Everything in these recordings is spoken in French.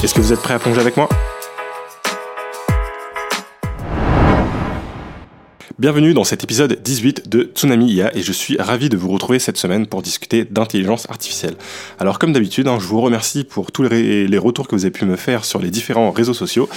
Est-ce que vous êtes prêts à plonger avec moi? Bienvenue dans cet épisode 18 de Tsunami IA et je suis ravi de vous retrouver cette semaine pour discuter d'intelligence artificielle. Alors comme d'habitude, hein, je vous remercie pour tous les, retours que vous avez pu me faire sur les différents réseaux sociaux.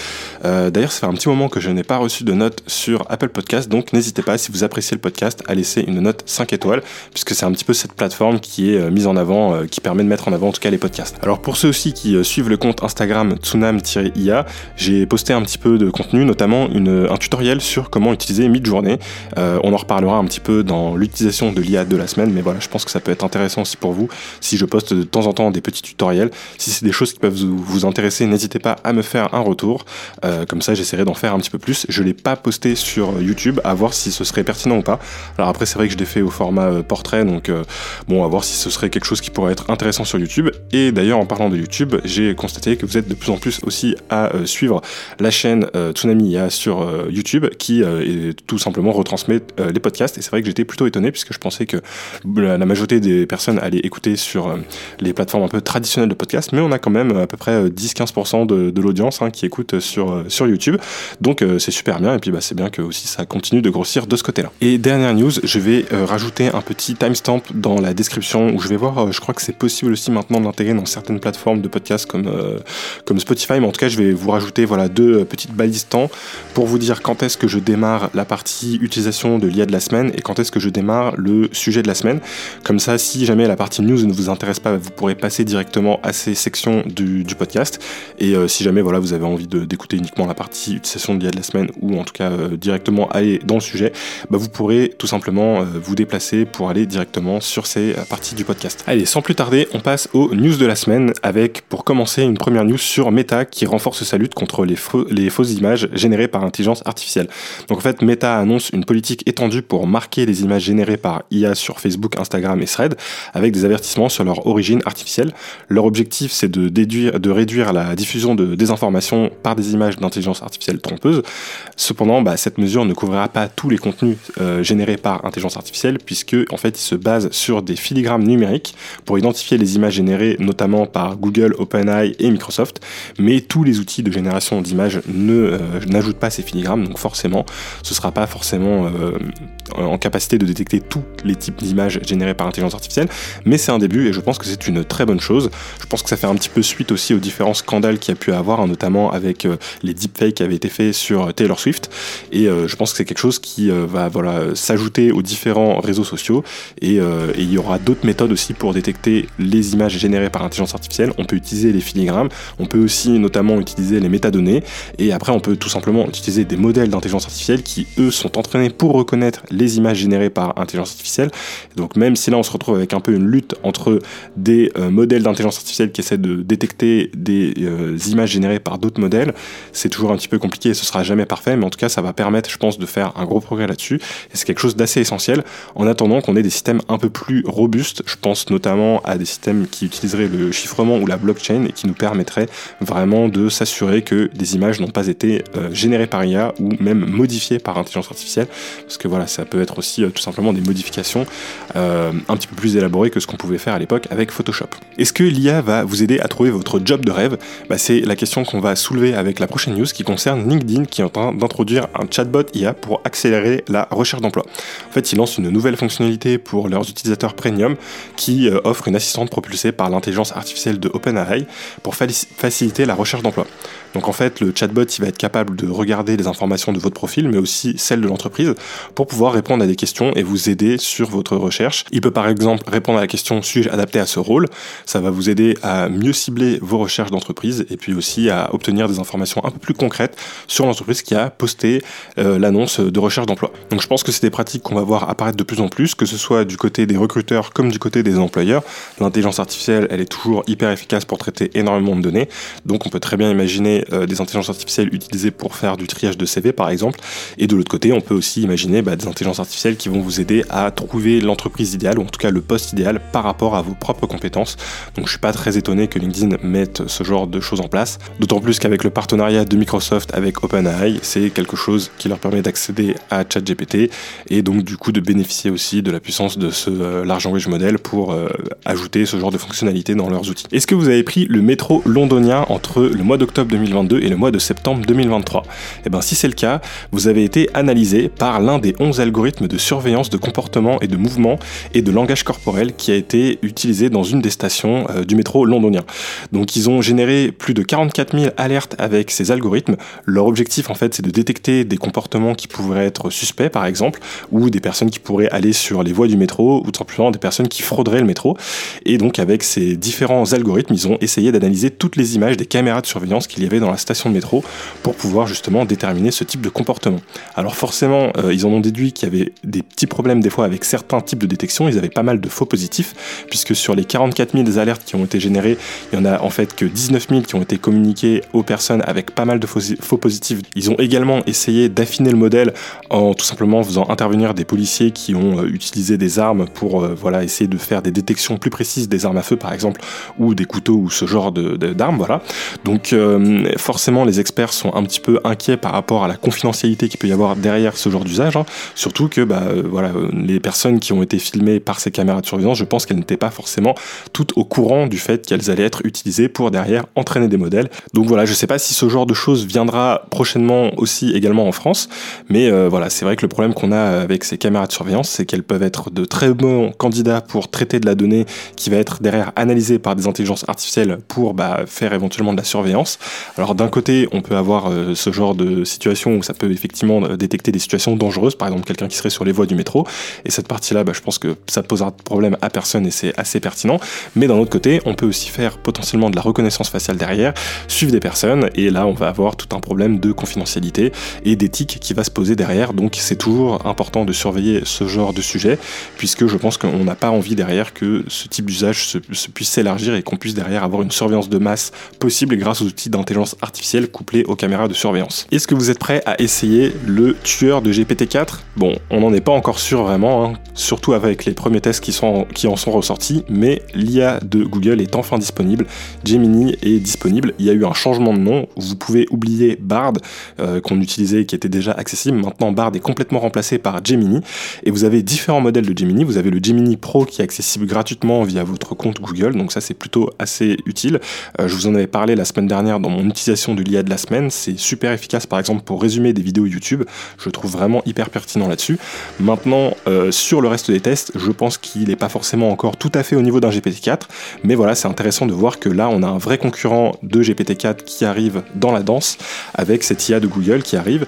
Euh, d'ailleurs, ça fait un petit moment que je n'ai pas reçu de note sur Apple Podcast, donc n'hésitez pas, si vous appréciez le podcast, à laisser une note 5 étoiles, puisque c'est un petit peu cette plateforme qui est euh, mise en avant, euh, qui permet de mettre en avant en tout cas les podcasts. Alors pour ceux aussi qui suivent le compte Instagram tsunam-ia, j'ai posté un petit peu de contenu, notamment un tutoriel sur comment utiliser Midjourney euh, on en reparlera un petit peu dans l'utilisation de l'IA de la semaine, mais voilà, je pense que ça peut être intéressant aussi pour vous si je poste de temps en temps des petits tutoriels. Si c'est des choses qui peuvent vous, intéresser, n'hésitez pas à me faire un retour. Euh, comme ça, j'essaierai d'en faire un petit peu plus. Je l'ai pas posté sur YouTube, à voir si ce serait pertinent ou pas. Alors après, c'est vrai que je l'ai fait au format euh, portrait, donc bon, à voir si ce serait quelque chose qui pourrait être intéressant sur YouTube. Et d'ailleurs, en parlant de YouTube, j'ai constaté que vous êtes de plus en plus aussi à suivre la chaîne Tsunami IA sur YouTube, qui est tout simplement retransmet euh, les podcasts. Et c'est vrai que j'étais plutôt étonné puisque je pensais que la, majorité des personnes allaient écouter sur euh, les plateformes un peu traditionnelles de podcasts, mais on a quand même à peu près 10-15% euh, de, l'audience hein, qui écoute sur, sur YouTube. Donc c'est super bien et puis bah, c'est bien que aussi ça continue de grossir de ce côté-là. Et dernière news, je vais rajouter un petit timestamp dans la description où je vais voir, je crois que c'est possible aussi maintenant de l'intégrer dans certaines plateformes de podcasts comme, comme Spotify, mais en tout cas je vais vous rajouter voilà, deux petites balises temps pour vous dire quand est-ce que je démarre la partie utilisation de l'IA de la semaine et quand est-ce que je démarre le sujet de la semaine. Comme ça, si jamais la partie news ne vous intéresse pas, vous pourrez passer directement à ces sections du, podcast. Et euh, si jamais voilà, vous avez envie d'écouter uniquement la partie utilisation de l'IA de la semaine ou en tout cas euh, directement aller dans le sujet, bah, vous pourrez tout simplement euh, vous déplacer pour aller directement sur ces parties du podcast. Allez, sans plus tarder, on passe aux news de la semaine avec pour commencer une première news sur Meta qui renforce sa lutte contre les, les fausses images générées par intelligence artificielle. Donc en fait, Meta annonce une politique étendue pour marquer les images générées par IA sur Facebook, Instagram et Thread, avec des avertissements sur leur origine artificielle. Leur objectif, c'est de, réduire la diffusion de désinformation par des images d'intelligence artificielle trompeuses. Cependant, bah, cette mesure ne couvrira pas tous les contenus euh, générés par intelligence artificielle, puisque en fait, il se base sur des filigrammes numériques pour identifier les images générées, notamment par Google, OpenAI et Microsoft. Mais tous les outils de génération d'images ne euh, n'ajoutent pas ces filigrammes, donc forcément, ce sera pas forcément euh, en capacité de détecter tous les types d'images générées par intelligence artificielle, mais c'est un début et je pense que c'est une très bonne chose. Je pense que ça fait un petit peu suite aussi aux différents scandales qu'il y a pu avoir, hein, notamment avec euh, les deepfakes qui avaient été faits sur Taylor Swift, et euh, je pense que c'est quelque chose qui va voilà, s'ajouter aux différents réseaux sociaux, et, il y aura d'autres méthodes aussi pour détecter les images générées par intelligence artificielle. On peut utiliser les filigrammes, on peut aussi notamment utiliser les métadonnées, et après on peut tout simplement utiliser des modèles d'intelligence artificielle qui eux sont pour reconnaître les images générées par intelligence artificielle. Donc même si là on se retrouve avec un peu une lutte entre des euh, modèles d'intelligence artificielle qui essaient de détecter des euh, images générées par d'autres modèles, c'est toujours un petit peu compliqué et ce sera jamais parfait, mais en tout cas ça va permettre, je pense, de faire un gros progrès là-dessus. Et c'est quelque chose d'assez essentiel en attendant qu'on ait des systèmes un peu plus robustes. Je pense notamment à des systèmes qui utiliseraient le chiffrement ou la blockchain et qui nous permettraient vraiment de s'assurer que des images n'ont pas été euh, générées par IA ou même modifiées par intelligence artificielle, parce que voilà, ça peut être aussi euh, tout simplement des modifications euh, un petit peu plus élaborées que ce qu'on pouvait faire à l'époque avec Photoshop. Est-ce que l'IA va vous aider à trouver votre job de rêve? Bah, C'est la question qu'on va soulever avec la prochaine news qui concerne LinkedIn qui est en train d'introduire un chatbot IA pour accélérer la recherche d'emploi. En fait, ils lancent une nouvelle fonctionnalité pour leurs utilisateurs premium qui euh, offre une assistante propulsée par l'intelligence artificielle de OpenAI pour faciliter la recherche d'emploi. Donc en fait, le chatbot il va être capable de regarder les informations de votre profil, mais aussi celles de l'entreprise pour pouvoir répondre à des questions et vous aider sur votre recherche. Il peut par exemple répondre à la question suis-je adapté à ce rôle? Ça va vous aider à mieux cibler vos recherches d'entreprise et puis aussi à obtenir des informations un peu plus concrètes sur l'entreprise qui a posté euh, l'annonce de recherche d'emploi. Donc je pense que c'est des pratiques qu'on va voir apparaître de plus en plus, que ce soit du côté des recruteurs comme du côté des employeurs. L'intelligence artificielle, elle est toujours hyper efficace pour traiter énormément de données. Donc on peut très bien imaginer euh, des intelligences artificielles utilisées pour faire du triage de CV par exemple. Et de l'autre côté, on peut aussi imaginer bah, des intelligences artificielles qui vont vous aider à trouver l'entreprise idéale, ou en tout cas le poste idéal par rapport à vos propres compétences. Donc je suis pas très étonné que LinkedIn mette ce genre de choses en place. D'autant plus qu'avec le partenariat de Microsoft avec OpenAI, c'est quelque chose qui leur permet d'accéder à ChatGPT et donc du coup de bénéficier aussi de la puissance de ce euh, large language model pour euh, ajouter ce genre de fonctionnalités dans leurs outils. Est-ce que vous avez pris le métro londonien entre le mois d'octobre 2022 et le mois de septembre 2023 Eh bien si c'est le cas, vous avez été analysé par l'un des 11 algorithmes de surveillance de comportement et de mouvement et de langage corporel qui a été utilisé dans une des stations euh, du métro londonien. Donc ils ont généré plus de 44 000 alertes avec ces algorithmes. Leur objectif en fait c'est de détecter des comportements qui pourraient être suspects par exemple, ou des personnes qui pourraient aller sur les voies du métro, ou simplement des personnes qui frauderaient le métro. Et donc avec ces différents algorithmes, ils ont essayé d'analyser toutes les images des caméras de surveillance qu'il y avait dans la station de métro pour pouvoir justement déterminer ce type de comportement. Alors forcément, euh, ils en ont déduit qu'il y avait des petits problèmes des fois avec certains types de détection, ils avaient pas mal de faux positifs, puisque sur les 44 000 alertes qui ont été générées, il y en a en fait que 19 000 qui ont été communiquées aux personnes avec pas mal de faux positifs. Ils ont également essayé d'affiner le modèle en tout simplement faisant intervenir des policiers qui ont euh, utilisé des armes pour euh, voilà, essayer de faire des détections plus précises des armes à feu par exemple, ou des couteaux ou ce genre d'armes. De, voilà. Donc forcément les experts sont un petit peu inquiets par rapport à la confidentialité qu'il peut y avoir derrière ce genre d'usage, hein. surtout que bah, voilà, les personnes qui ont été filmées par ces caméras de surveillance, je pense qu'elles n'étaient pas forcément toutes au courant du fait qu'elles allaient être utilisées pour derrière entraîner des modèles. Donc voilà, je sais pas si ce genre de choses viendra prochainement aussi également en France, mais voilà, c'est vrai que le problème qu'on a avec ces caméras de surveillance, c'est qu'elles peuvent être de très bons candidats pour traiter de la donnée qui va être derrière analysée par des intelligences artificielles pour bah, faire éventuellement de la surveillance. D'un côté, on peut avoir euh, ce genre de situation où ça peut effectivement euh, détecter des situations dangereuses, par exemple quelqu'un qui serait sur les voies du métro, et cette partie-là, bah, je pense que ça posera de problème à personne et c'est assez pertinent. Mais d'un autre côté, on peut aussi faire potentiellement de la reconnaissance faciale derrière, suivre des personnes, et là on va avoir tout un problème de confidentialité et d'éthique qui va se poser derrière, donc c'est toujours important de surveiller ce genre de sujet, puisque je pense qu'on n'a pas envie derrière que ce type d'usage se, puisse s'élargir et qu'on puisse derrière avoir une surveillance de masse possible grâce aux outils d'intelligence artificielle couplés aux caméras de surveillance. Est-ce que vous êtes prêt à essayer le tueur de GPT-4 Bon, on n'en est pas encore sûr vraiment, hein, surtout avec les premiers tests qui, en sont ressortis, mais l'IA de Google est enfin disponible. Gemini est disponible. Il y a eu un changement de nom. Vous pouvez oublier Bard euh, qu'on utilisait qui était déjà accessible. Maintenant, Bard est complètement remplacé par Gemini. Et vous avez différents modèles de Gemini. Vous avez le Gemini Pro qui est accessible gratuitement via votre compte Google. Donc ça, c'est plutôt assez utile. Euh, je vous en avais parlé la semaine dernière dans mon de l'IA de la semaine. C'est super efficace, par exemple, pour résumer des vidéos YouTube. Je trouve vraiment hyper pertinent là-dessus. Maintenant, euh, sur le reste des tests, je pense qu'il n'est pas forcément encore tout à fait au niveau d'un GPT-4. Mais voilà, c'est intéressant de voir que là, on a un vrai concurrent de GPT-4 qui arrive dans la danse avec cette IA de Google qui arrive.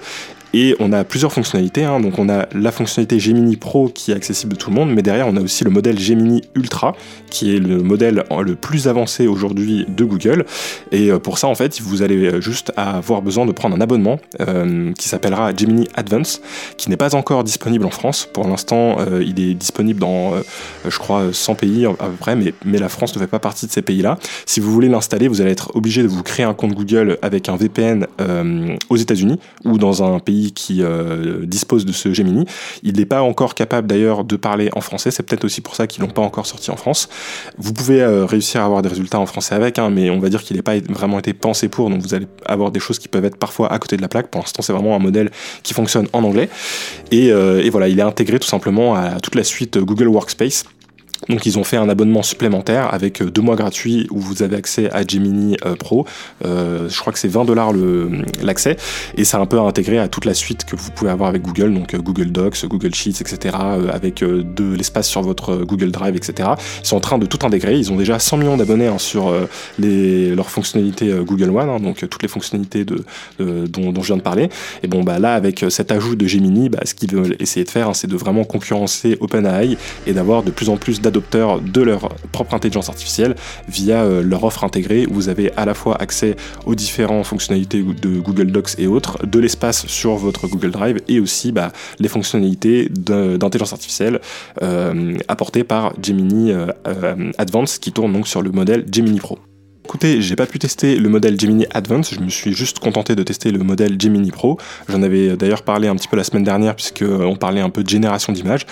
Et on a plusieurs fonctionnalités. Hein. Donc on a la fonctionnalité Gemini Pro qui est accessible de tout le monde, mais derrière on a aussi le modèle Gemini Ultra qui est le modèle le plus avancé aujourd'hui de Google. Et euh, pour ça en fait vous allez euh, juste avoir besoin de prendre un abonnement euh, qui s'appellera Gemini Advance, qui n'est pas encore disponible en France. Pour l'instant il est disponible dans je crois 100 pays à peu près, mais, mais la France ne fait pas partie de ces pays-là. Si vous voulez l'installer, vous allez être obligé de vous créer un compte Google avec un VPN aux États-Unis ou dans un pays qui euh, dispose de ce Gemini. Il n'est pas encore capable d'ailleurs de parler en français, c'est peut-être aussi pour ça qu'ils l'ont pas encore sorti en France. Vous pouvez euh, réussir à avoir des résultats en français avec, hein, mais on va dire qu'il n'est pas vraiment été pensé pour, donc vous allez avoir des choses qui peuvent être parfois à côté de la plaque. Pour l'instant, c'est vraiment un modèle qui fonctionne en anglais. Et, euh, et voilà, il est intégré tout simplement à toute la suite Google Workspace Donc ils ont fait un abonnement supplémentaire avec deux mois gratuits où vous avez accès à Gemini Pro. je crois que c'est 20 dollars l'accès et c'est un peu intégré à toute la suite que vous pouvez avoir avec Google, donc Google Docs, Google Sheets, etc. avec de l'espace sur votre Google Drive, etc. Ils sont en train de tout intégrer. Ils ont déjà 100 millions d'abonnés hein, sur les, leurs fonctionnalités Google One, hein, donc toutes les fonctionnalités de, dont, dont, je viens de parler. Et bon, bah là, avec cet ajout de Gemini, bah, ce qu'ils veulent essayer de faire, hein, c'est de vraiment concurrencer OpenAI et d'avoir de plus en plus de leur propre intelligence artificielle via euh, leur offre intégrée où vous avez à la fois accès aux différentes fonctionnalités de Google Docs et autres, de l'espace sur votre Google Drive et aussi bah, les fonctionnalités d'intelligence artificielle euh, apportées par Gemini euh, Advance qui tourne donc sur le modèle Gemini Pro. Écoutez, j'ai pas pu tester le modèle Gemini Advance, je me suis juste contenté de tester le modèle Gemini Pro. J'en avais d'ailleurs parlé un petit peu la semaine dernière puisque on parlait un peu de génération d'images.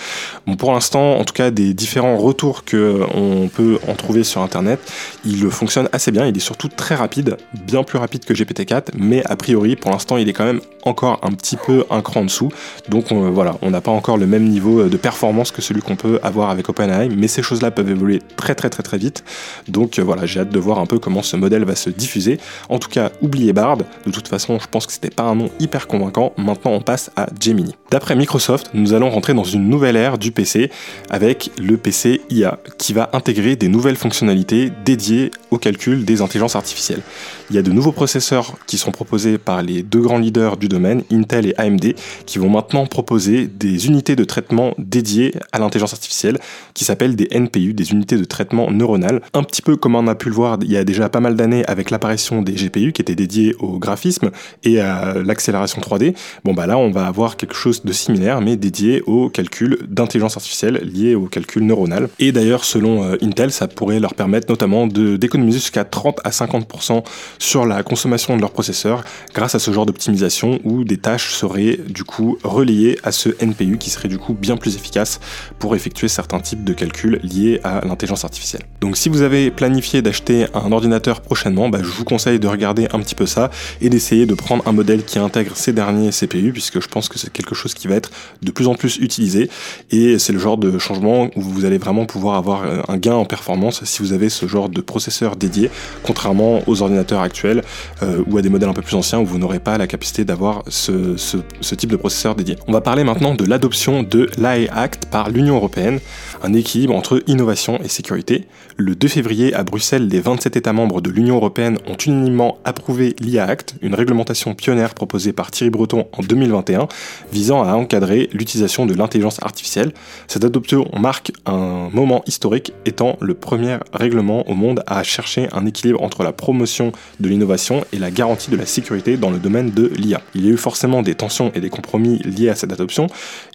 Bon, pour l'instant, en tout cas, des différents retours que on peut en trouver sur internet, il fonctionne assez bien. Il est surtout très rapide, bien plus rapide que GPT-4, mais a priori, pour l'instant, il est quand même encore un petit peu un cran en dessous. Donc voilà, on n'a pas encore le même niveau de performance que celui qu'on peut avoir avec OpenAI, mais ces choses-là peuvent évoluer très très très très vite. Donc voilà, j'ai hâte de voir un peu comment ce modèle va se diffuser. En tout cas, oubliez Bard. De toute façon, je pense que c'était pas un nom hyper convaincant. Maintenant, on passe à Gemini. D'après Microsoft, nous allons rentrer dans une nouvelle ère du PC avec le PC IA qui va intégrer des nouvelles fonctionnalités dédiées au calcul des intelligences artificielles. Il y a de nouveaux processeurs qui sont proposés par les deux grands leaders du domaine, Intel et AMD, qui vont maintenant proposer des unités de traitement dédiées à l'intelligence artificielle qui s'appellent des NPU, des unités de traitement neuronal. Un petit peu comme on a pu le voir il y a déjà pas mal d'années avec l'apparition des GPU qui étaient dédiés au graphisme et à l'accélération 3D. Bon bah là on va avoir quelque chose de similaire mais dédié au calcul d'intelligence artificielle lié au calcul neuronal. Et d'ailleurs selon euh, Intel ça pourrait leur permettre notamment d'économiser jusqu'à 30 à 50% sur la consommation de leur processeur grâce à ce genre d'optimisation où des tâches seraient du coup relayées à ce NPU qui serait du coup bien plus efficace pour effectuer certains types de calculs liés à l'intelligence artificielle. Donc si vous avez planifié d'acheter un ordinateur prochainement, bah, je vous conseille de regarder un petit peu ça et d'essayer de prendre un modèle qui intègre ces derniers CPU puisque je pense que c'est quelque chose qui va être de plus en plus utilisé et c'est le genre de changement où vous allez vraiment pouvoir avoir euh, un gain en performance si vous avez ce genre de processeur dédié contrairement aux ordinateurs actuels euh, ou à des modèles un peu plus anciens où vous n'aurez pas la capacité d'avoir ce, ce, type de processeur dédié. On va parler maintenant de l'adoption de l'AI Act par l'Union européenne, un équilibre entre innovation et sécurité. Le 2 février à Bruxelles, les 27 États membres de l'Union européenne ont unanimement approuvé l'IA Act, une réglementation pionnière proposée par Thierry Breton en 2021 visant à encadrer l'utilisation de l'intelligence artificielle. Cette adoption marque un moment historique étant le premier règlement au monde à chercher un équilibre entre la promotion de l'innovation et la garantie de la sécurité dans le domaine de l'IA. Il y a eu forcément des tensions et des compromis liés à cette adoption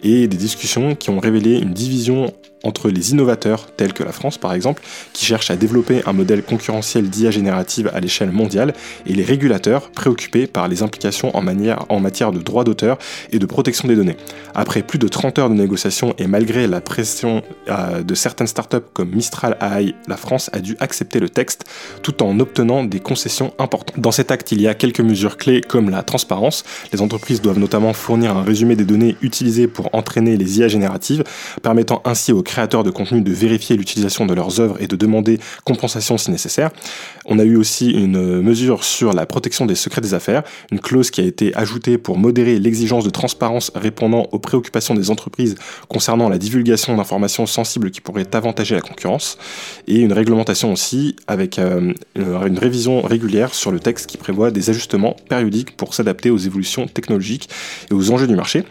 et des discussions qui ont révélé une division entre les innovateurs, tels que la France par exemple, qui cherchent à développer un modèle concurrentiel d'IA générative à l'échelle mondiale, et les régulateurs préoccupés par les implications en, matière de droit d'auteur et de protection des données. Après plus de 30 heures de négociations et malgré la pression euh, de certaines startups comme Mistral AI, la France a dû accepter le texte tout en obtenant des concessions importantes. Dans cet acte, il y a quelques mesures clés comme la transparence. Les entreprises doivent notamment fournir un résumé des données utilisées pour entraîner les IA génératives, permettant ainsi aux créateurs de contenu de vérifier l'utilisation de leurs œuvres et de demander compensation si nécessaire. On a eu aussi une mesure sur la protection des secrets des affaires, une clause qui a été ajoutée pour modérer l'exigence de transparence répondant aux préoccupations des entreprises concernant la divulgation d'informations sensibles qui pourraient avantager la concurrence, et une réglementation aussi avec euh, une révision régulière sur le texte qui prévoit des ajustements périodiques pour s'adapter aux évolutions technologiques et aux enjeux du marché.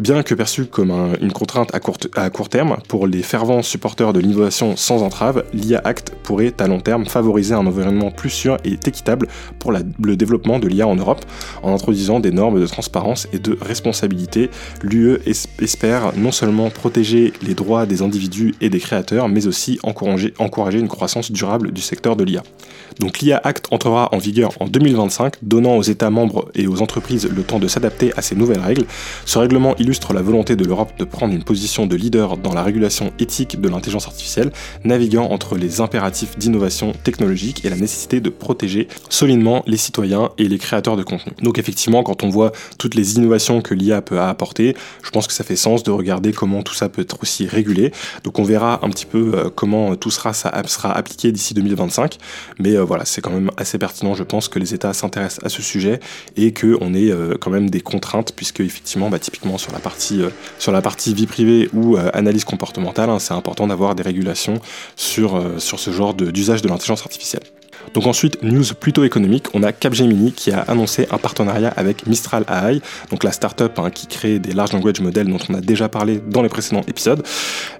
Bien que perçu comme une contrainte à court, terme, pour les fervents supporters de l'innovation sans entrave, l'IA Act pourrait à long terme favoriser un environnement plus sûr et équitable pour le développement de l'IA en Europe, en introduisant des normes de transparence et de responsabilité. L'UE espère non seulement protéger les droits des individus et des créateurs, mais aussi encourager, encourager une croissance durable du secteur de l'IA. Donc l'IA Act entrera en vigueur en 2025, donnant aux États membres et aux entreprises le temps de s'adapter à ces nouvelles règles. Ce règlement la volonté de l'Europe de prendre une position de leader dans la régulation éthique de l'intelligence artificielle, naviguant entre les impératifs d'innovation technologique et la nécessité de protéger solidement les citoyens et les créateurs de contenu. Donc effectivement, quand on voit toutes les innovations que l'IA peut apporter, je pense que ça fait sens de regarder comment tout ça peut être aussi régulé. Donc on verra un petit peu euh, comment tout sera, sera appliqué d'ici 2025. Mais euh, voilà, c'est quand même assez pertinent, je pense, que les États s'intéressent à ce sujet et qu'on ait euh, quand même des contraintes, puisque effectivement, bah, typiquement sur la partie, sur la partie vie privée ou analyse comportementale, hein, c'est important d'avoir des régulations sur, sur ce genre d'usage de l'intelligence artificielle. Donc ensuite, news plutôt économique, on a Capgemini qui a annoncé un partenariat avec Mistral AI, donc la startup hein, qui crée des large language models dont on a déjà parlé dans les précédents épisodes.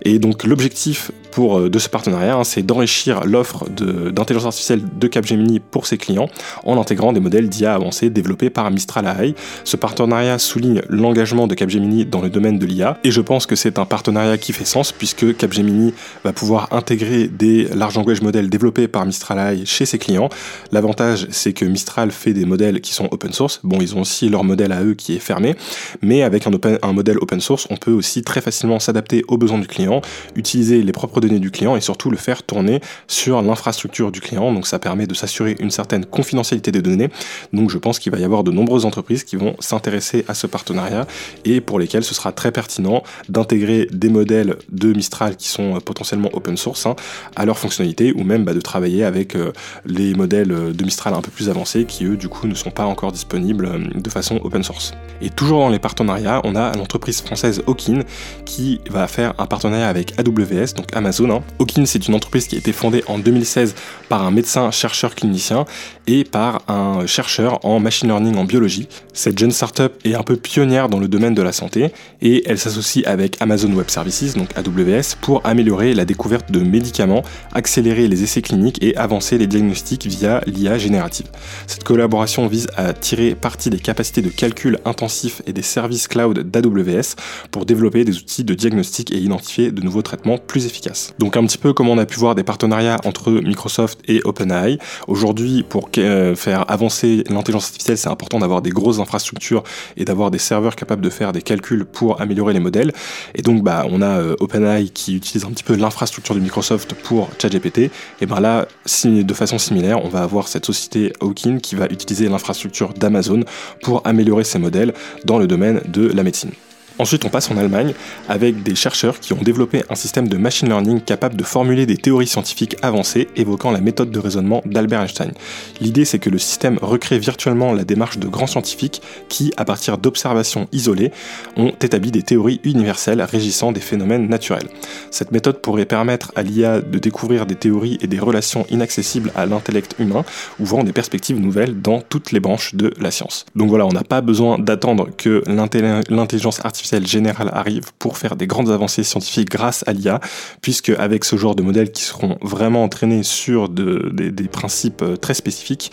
Et donc l'objectif pour, euh, de ce partenariat, hein, c'est d'enrichir l'offre d'intelligence artificielle de Capgemini pour ses clients en intégrant des modèles d'IA avancés développés par Mistral AI. Ce partenariat souligne l'engagement de Capgemini dans le domaine de l'IA et je pense que c'est un partenariat qui fait sens puisque Capgemini va pouvoir intégrer des large language models développés par Mistral AI chez ses clients. L'avantage, c'est que Mistral fait des modèles qui sont open source. Bon, ils ont aussi leur modèle à eux qui est fermé, mais avec un, open, un modèle open source, on peut aussi très facilement s'adapter aux besoins du client, utiliser les propres données du client et surtout le faire tourner sur l'infrastructure du client. Donc ça permet de s'assurer une certaine confidentialité des données. Donc je pense qu'il va y avoir de nombreuses entreprises qui vont s'intéresser à ce partenariat et pour lesquelles ce sera très pertinent d'intégrer des modèles de Mistral qui sont euh, potentiellement open source hein, à leur fonctionnalité ou même bah, de travailler avec euh, les modèles euh, de Mistral un peu plus avancés qui eux du coup ne sont pas encore disponibles de façon open source. Et toujours dans les partenariats, on a l'entreprise française Okin qui va faire un partenariat avec AWS, donc Amazon. Hein. Okin c'est une entreprise qui a été fondée en 2016 par un médecin chercheur clinicien et par un chercheur en machine learning en biologie. Cette jeune startup est un peu pionnière dans le domaine de la santé et elle s'associe avec Amazon Web Services, donc AWS, pour améliorer la découverte de médicaments, accélérer les essais cliniques et avancer les diagnostics via l'IA générative. Cette collaboration vise à tirer parti des capacités de calcul intensifs et des services cloud d'AWS pour développer des outils de diagnostic et identifier de nouveaux traitements plus efficaces. Donc un petit peu comme on a pu voir des partenariats entre Microsoft et OpenAI. Aujourd'hui, pour euh, faire avancer l'intelligence artificielle, c'est important d'avoir des grosses infrastructures et d'avoir des serveurs capables de faire des calculs pour améliorer les modèles. Et donc, bah, on a euh, OpenAI qui utilise un petit peu l'infrastructure de Microsoft pour ChatGPT. Et ben là, de façon similaire, on va avoir cette société Hawkin qui va utiliser l'infrastructure d'Amazon pour améliorer ses modèles dans le domaine de la médecine. Ensuite, on passe en Allemagne avec des chercheurs qui ont développé un système de machine learning capable de formuler des théories scientifiques avancées évoquant la méthode de raisonnement d'Albert Einstein. L'idée, c'est que le système recrée virtuellement la démarche de grands scientifiques qui, à partir d'observations isolées, ont établi des théories universelles régissant des phénomènes naturels. Cette méthode pourrait permettre à l'IA de découvrir des théories et des relations inaccessibles à l'intellect humain, ouvrant des perspectives nouvelles dans toutes les branches de la science. Donc voilà, on n'a pas besoin d'attendre que l'intelligence artificielle générale arrive pour faire des grandes avancées scientifiques grâce à l'IA, puisque avec ce genre de modèles qui seront vraiment entraînés sur des, principes euh, très spécifiques,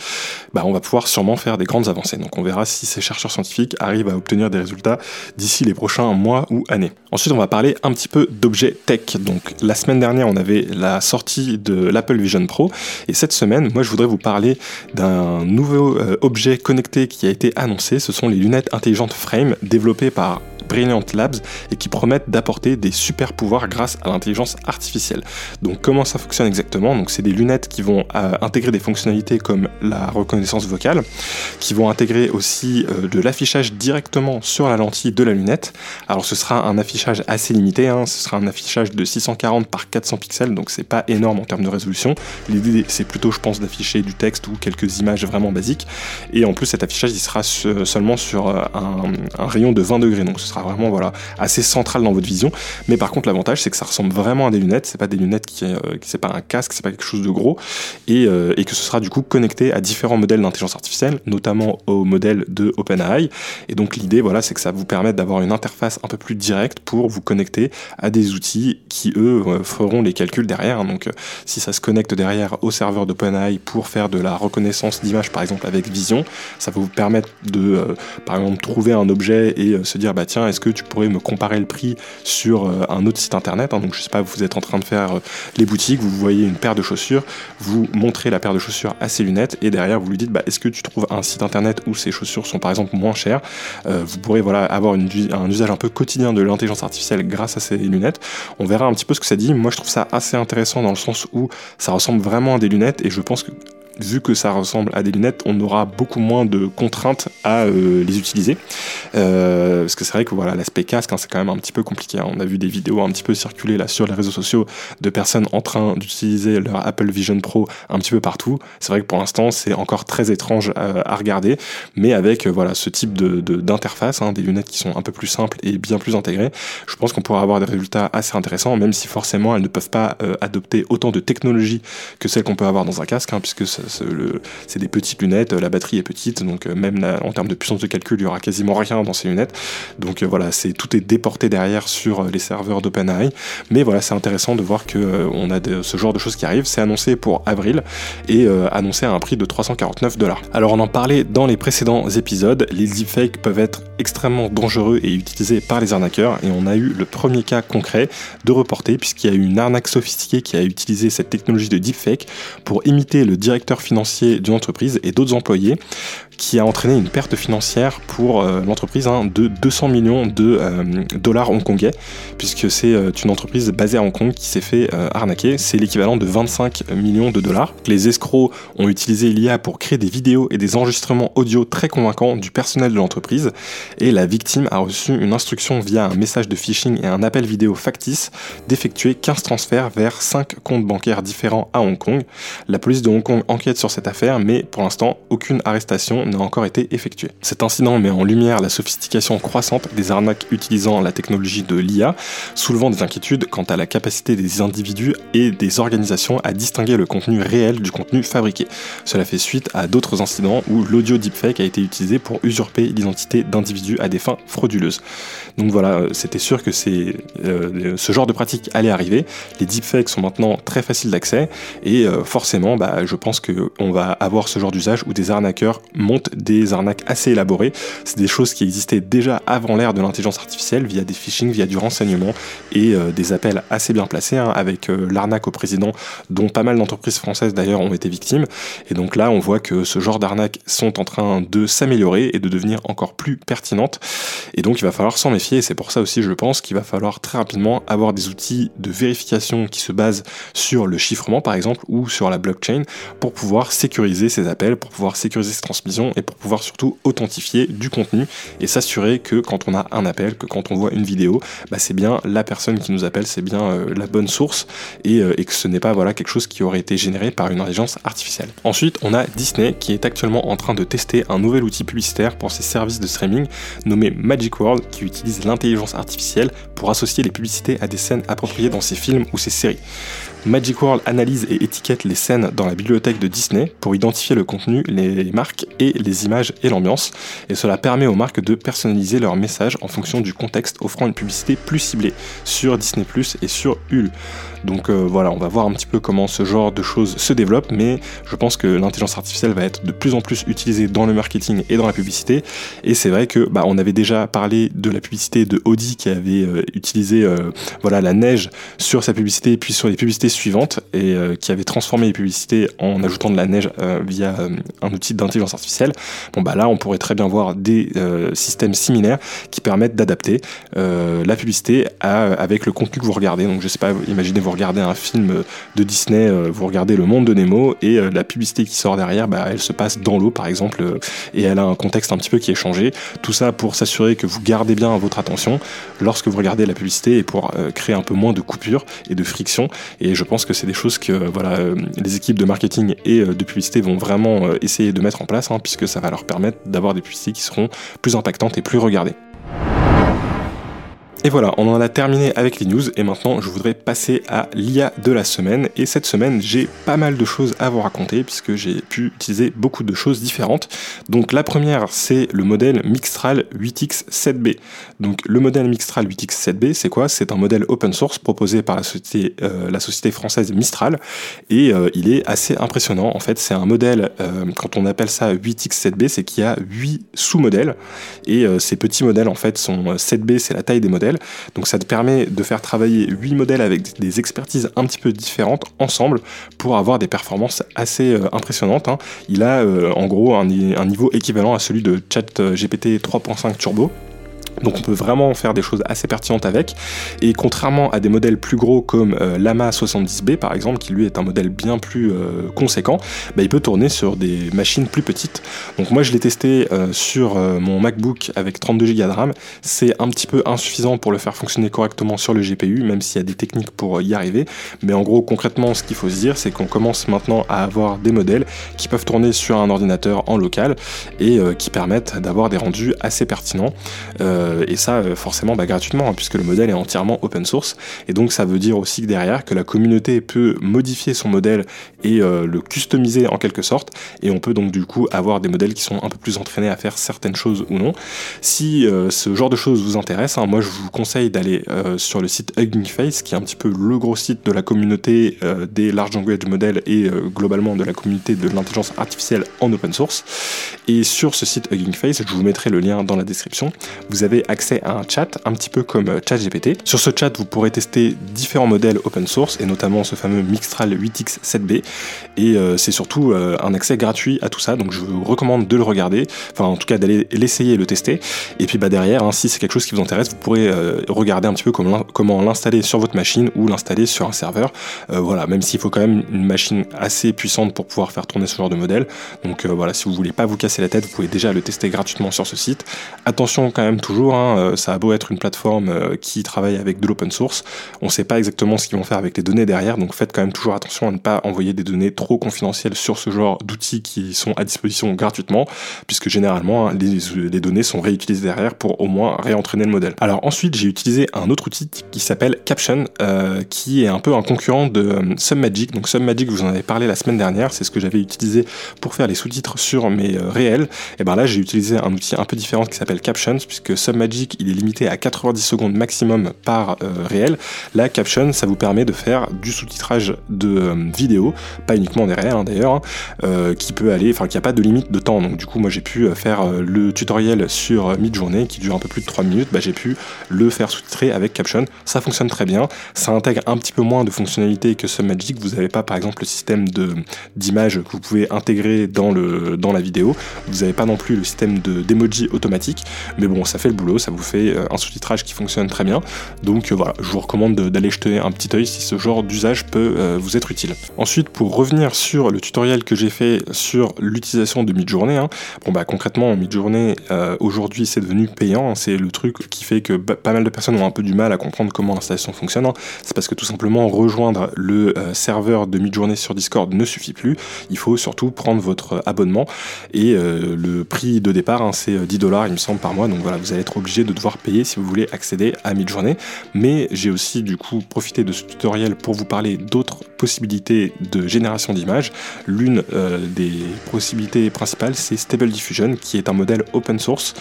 bah, on va pouvoir sûrement faire des grandes avancées. Donc on verra si ces chercheurs scientifiques arrivent à obtenir des résultats d'ici les prochains mois ou années. Ensuite, on va parler un petit peu d'objets tech. Donc la semaine dernière, on avait la sortie de l'Apple Vision Pro, et cette semaine, moi, je voudrais vous parler d'un nouveau euh, objet connecté qui a été annoncé. Ce sont les lunettes intelligentes Frame développées par Brilliant Labs et qui promettent d'apporter des super pouvoirs grâce à l'intelligence artificielle. Donc comment ça fonctionne exactement? Donc c'est des lunettes qui vont euh, intégrer des fonctionnalités comme la reconnaissance vocale, qui vont intégrer aussi euh, de l'affichage directement sur la lentille de la lunette. Alors ce sera un affichage assez limité, hein. ce sera un affichage de 640 par 400 pixels, donc c'est pas énorme en termes de résolution. L'idée c'est plutôt je pense d'afficher du texte ou quelques images vraiment basiques. Et en plus cet affichage il sera seulement sur euh, un, un rayon de 20 degrés, donc ce sera vraiment voilà, assez central dans votre vision. Mais par contre, l'avantage, c'est que ça ressemble vraiment à des lunettes. C'est pas des lunettes qui, euh, c'est pas un casque, c'est pas quelque chose de gros. Et, euh, et, que ce sera du coup connecté à différents modèles d'intelligence artificielle, notamment au modèle de OpenAI. Et donc, l'idée, voilà, c'est que ça vous permet d'avoir une interface un peu plus directe pour vous connecter à des outils qui, eux, euh, feront les calculs derrière. Donc, si ça se connecte derrière au serveur d'OpenAI pour faire de la reconnaissance d'image, par exemple, avec Vision, ça va vous permettre de, par exemple, trouver un objet et se dire, bah tiens, est-ce que tu pourrais me comparer le prix sur euh, un autre site internet hein, Donc je sais pas, vous êtes en train de faire euh, les boutiques, vous voyez une paire de chaussures, vous montrez la paire de chaussures à ses lunettes et derrière vous lui dites bah, est-ce que tu trouves un site internet où ces chaussures sont par exemple moins chères? Vous pourrez voilà avoir un usage un peu quotidien de l'intelligence artificielle grâce à ces lunettes. On verra un petit peu ce que ça dit. Moi je trouve ça assez intéressant dans le sens où ça ressemble vraiment à des lunettes et je pense que vu que ça ressemble à des lunettes, on aura beaucoup moins de contraintes à euh, les utiliser. Euh, parce que c'est vrai que voilà, l'aspect casque, hein, c'est quand même un petit peu compliqué. Hein. On a vu des vidéos un petit peu circuler là sur les réseaux sociaux de personnes en train d'utiliser leur Apple Vision Pro un petit peu partout. C'est vrai que pour l'instant, c'est encore très étrange à, regarder, mais avec euh, voilà ce type de, d'interface, hein, des lunettes qui sont un peu plus simples et bien plus intégrées, je pense qu'on pourra avoir des résultats assez intéressants, même si forcément elles ne peuvent pas adopter autant de technologies que celles qu'on peut avoir dans un casque, puisque c'est des petites lunettes, la batterie est petite, donc euh, même en termes de puissance de calcul, il y aura quasiment rien dans ces lunettes. Donc euh, voilà, tout est déporté derrière sur euh, les serveurs d'OpenAI. Mais voilà, c'est intéressant de voir que on a ce genre de choses qui arrivent. C'est annoncé pour avril et annoncé à un prix de 349 dollars. Alors on en parlait dans les précédents épisodes, les deepfakes peuvent être extrêmement dangereux et utilisés par les arnaqueurs et on a eu le premier cas concret de reporter puisqu'il y a eu une arnaque sophistiquée qui a utilisé cette technologie de deepfake pour imiter le directeur financier d'une entreprise et d'autres employés qui a entraîné une perte financière pour euh, l'entreprise hein, de 200 millions de euh, dollars hongkongais, puisque c'est euh, une entreprise basée à Hong Kong qui s'est fait arnaquer. C'est l'équivalent de 25 millions de dollars. Les escrocs ont utilisé l'IA pour créer des vidéos et des enregistrements audio très convaincants du personnel de l'entreprise, et la victime a reçu une instruction via un message de phishing et un appel vidéo factice d'effectuer 15 transferts vers 5 comptes bancaires différents à Hong Kong. La police de Hong Kong enquête sur cette affaire, mais pour l'instant, aucune arrestation n'a encore été effectué. Cet incident met en lumière la sophistication croissante des arnaques utilisant la technologie de l'IA, soulevant des inquiétudes quant à la capacité des individus et des organisations à distinguer le contenu réel du contenu fabriqué. Cela fait suite à d'autres incidents où l'audio deepfake a été utilisé pour usurper l'identité d'individus à des fins frauduleuses. Donc voilà, euh, c'était sûr que c'est euh, ce genre de pratique allait arriver. Les deepfakes sont maintenant très faciles d'accès et euh, forcément, bah, je pense qu'on va avoir ce genre d'usage où des arnaqueurs montent des arnaques assez élaborées. C'est des choses qui existaient déjà avant l'ère de l'intelligence artificielle via des phishing, via du renseignement et des appels assez bien placés hein, avec l'arnaque au président dont pas mal d'entreprises françaises d'ailleurs ont été victimes. Et donc là, on voit que ce genre d'arnaques sont en train de s'améliorer et de devenir encore plus pertinentes. Et donc il va falloir s'en méfier et c'est pour ça aussi je pense qu'il va falloir très rapidement avoir des outils de vérification qui se basent sur le chiffrement par exemple ou sur la blockchain pour pouvoir sécuriser ces appels, pour pouvoir sécuriser ces transmissions et pour pouvoir surtout authentifier du contenu et s'assurer que quand on a un appel, que quand on voit une vidéo, bah, c'est bien la personne qui nous appelle, c'est bien euh, la bonne source et, euh, et que ce n'est pas voilà quelque chose qui aurait été généré par une intelligence artificielle. Ensuite, on a Disney qui est actuellement en train de tester un nouvel outil publicitaire pour ses services de streaming nommé Magic World qui utilise l'intelligence artificielle pour associer les publicités à des scènes appropriées dans ses films ou ses séries. Magic World analyse et étiquette les scènes dans la bibliothèque de Disney pour identifier le contenu, les marques et les images et l'ambiance. Et cela permet aux marques de personnaliser leur message en fonction du contexte, offrant une publicité plus ciblée sur Disney et sur Hulu. Donc euh, voilà, on va voir un petit peu comment ce genre de choses se développe, mais je pense que l'intelligence artificielle va être de plus en plus utilisée dans le marketing et dans la publicité. Et c'est vrai que bah, on avait déjà parlé de la publicité de Audi qui avait euh, utilisé euh, voilà la neige sur sa publicité, puis sur les publicités suivantes, et qui avait transformé les publicités en ajoutant de la neige via un outil d'intelligence artificielle. Bon bah là, on pourrait très bien voir des systèmes similaires qui permettent d'adapter la publicité avec le contenu que vous regardez. Donc je sais pas, imaginez vous regardez un film de Disney, euh, vous regardez Le Monde de Nemo et euh, la publicité qui sort derrière, bah, elle se passe dans l'eau par exemple euh, et elle a un contexte un petit peu qui est changé. Tout ça pour s'assurer que vous gardez bien votre attention lorsque vous regardez la publicité et pour créer un peu moins de coupures et de friction. Et je pense que c'est des choses que les équipes de marketing et de publicité vont vraiment essayer de mettre en place hein, puisque ça va leur permettre d'avoir des publicités qui seront plus impactantes et plus regardées. Et voilà, on en a terminé avec les news et maintenant je voudrais passer à l'IA de la semaine. Et cette semaine, j'ai pas mal de choses à vous raconter puisque j'ai pu utiliser beaucoup de choses différentes. Donc la première, c'est le modèle Mixtral 8X7B. Donc le modèle Mixtral 8X7B, c'est quoi? C'est un modèle open source proposé par la société, euh, la société française Mistral et euh, il est assez impressionnant. En fait, c'est un modèle, euh, quand on appelle ça 8X7B, c'est qu'il y a 8 sous-modèles et ces petits modèles en fait sont 7B, c'est la taille des modèles donc ça te permet de faire travailler 8 modèles avec des expertises un petit peu différentes ensemble pour avoir des performances assez euh, impressionnantes. Hein. Il a euh, en gros un, un, niveau équivalent à celui de ChatGPT 3.5 Turbo. Donc on peut vraiment faire des choses assez pertinentes avec. Et contrairement à des modèles plus gros comme euh, Lama 70B par exemple, qui lui est un modèle bien plus euh, conséquent, bah, il peut tourner sur des machines plus petites. Donc moi je l'ai testé euh, sur mon MacBook avec 32 Go de RAM. C'est un petit peu insuffisant pour le faire fonctionner correctement sur le GPU, même s'il y a des techniques pour y arriver. Mais en gros concrètement ce qu'il faut se dire c'est qu'on commence maintenant à avoir des modèles qui peuvent tourner sur un ordinateur en local et qui permettent d'avoir des rendus assez pertinents. Et ça euh, forcément bah, gratuitement, hein, puisque le modèle est entièrement open source. Et donc ça veut dire aussi que derrière que la communauté peut modifier son modèle et euh, le customiser en quelque sorte. Et on peut donc du coup avoir des modèles qui sont un peu plus entraînés à faire certaines choses ou non. Si ce genre de choses vous intéresse, hein, moi je vous conseille d'aller sur le site Hugging Face, qui est un petit peu le gros site de la communauté des large language models et globalement de la communauté de l'intelligence artificielle en open source. Et sur ce site Hugging Face, je vous mettrai le lien dans la description, vous avez accès à un chat, un petit peu comme euh, ChatGPT. Sur ce chat, vous pourrez tester différents modèles open source, et notamment ce fameux Mixtral 8X7B. Et euh, c'est surtout euh, un accès gratuit à tout ça, donc je vous recommande de le regarder, enfin en tout cas d'aller l'essayer et le tester. Et puis bah, derrière, hein, si c'est quelque chose qui vous intéresse, vous pourrez regarder un petit peu comment, comment l'installer sur votre machine ou l'installer sur un serveur. voilà, même s'il faut quand même une machine assez puissante pour pouvoir faire tourner ce genre de modèle. Donc voilà, si vous voulez pas vous casser la tête, vous pouvez déjà le tester gratuitement sur ce site. Attention quand même toujours Hein, euh, ça a beau être une plateforme euh, qui travaille avec de l'open source, on ne sait pas exactement ce qu'ils vont faire avec les données derrière, donc faites quand même toujours attention à ne pas envoyer des données trop confidentielles sur ce genre d'outils qui sont à disposition gratuitement, puisque généralement hein, les, données sont réutilisées derrière pour au moins réentraîner le modèle. Alors ensuite j'ai utilisé un autre outil qui s'appelle Caption, euh, qui est un peu un concurrent de Submagic. Donc Submagic, vous en avez parlé la semaine dernière, c'est ce que j'avais utilisé pour faire les sous-titres sur mes réels. Et ben là j'ai utilisé un outil un peu différent qui s'appelle Captions, puisque Submagic il est limité à 90 secondes maximum par euh, réel. La caption, ça vous permet de faire du sous-titrage de euh, vidéo, pas uniquement des réels hein, d'ailleurs, hein, euh, qui peut aller, enfin qui a pas de limite de temps. Donc du coup, moi j'ai pu faire le tutoriel sur mid-journée qui dure un peu plus de 3 minutes, bah, j'ai pu le faire sous-titrer avec caption. Ça fonctionne très bien. Ça intègre un petit peu moins de fonctionnalités que Submagic. Vous n'avez pas par exemple le système d'image que vous pouvez intégrer dans le dans la vidéo. Vous n'avez pas non plus le système de d'emoji automatique, mais bon, ça fait le boulot ça vous fait euh, un sous-titrage qui fonctionne très bien. Donc euh, voilà, je vous recommande d'aller jeter un petit œil si ce genre d'usage peut euh, vous être utile. Ensuite, pour revenir sur le tutoriel que j'ai fait sur l'utilisation de Midjourney, hein, bon bah concrètement Midjourney aujourd'hui c'est devenu payant, hein. c'est le truc qui fait que pas mal de personnes ont un peu du mal à comprendre comment l'installation fonctionne. Hein. C'est parce que tout simplement rejoindre le serveur de Midjourney sur Discord ne suffit plus. Il faut surtout prendre votre abonnement et le prix de départ c'est 10 dollars il me semble par mois. Donc voilà, vous allez obligé de devoir payer si vous voulez accéder à Midjourney. Mais j'ai aussi du coup profité de ce tutoriel pour vous parler d'autres possibilités de génération d'images. L'une euh, des possibilités principales, c'est Stable Diffusion, qui est un modèle open source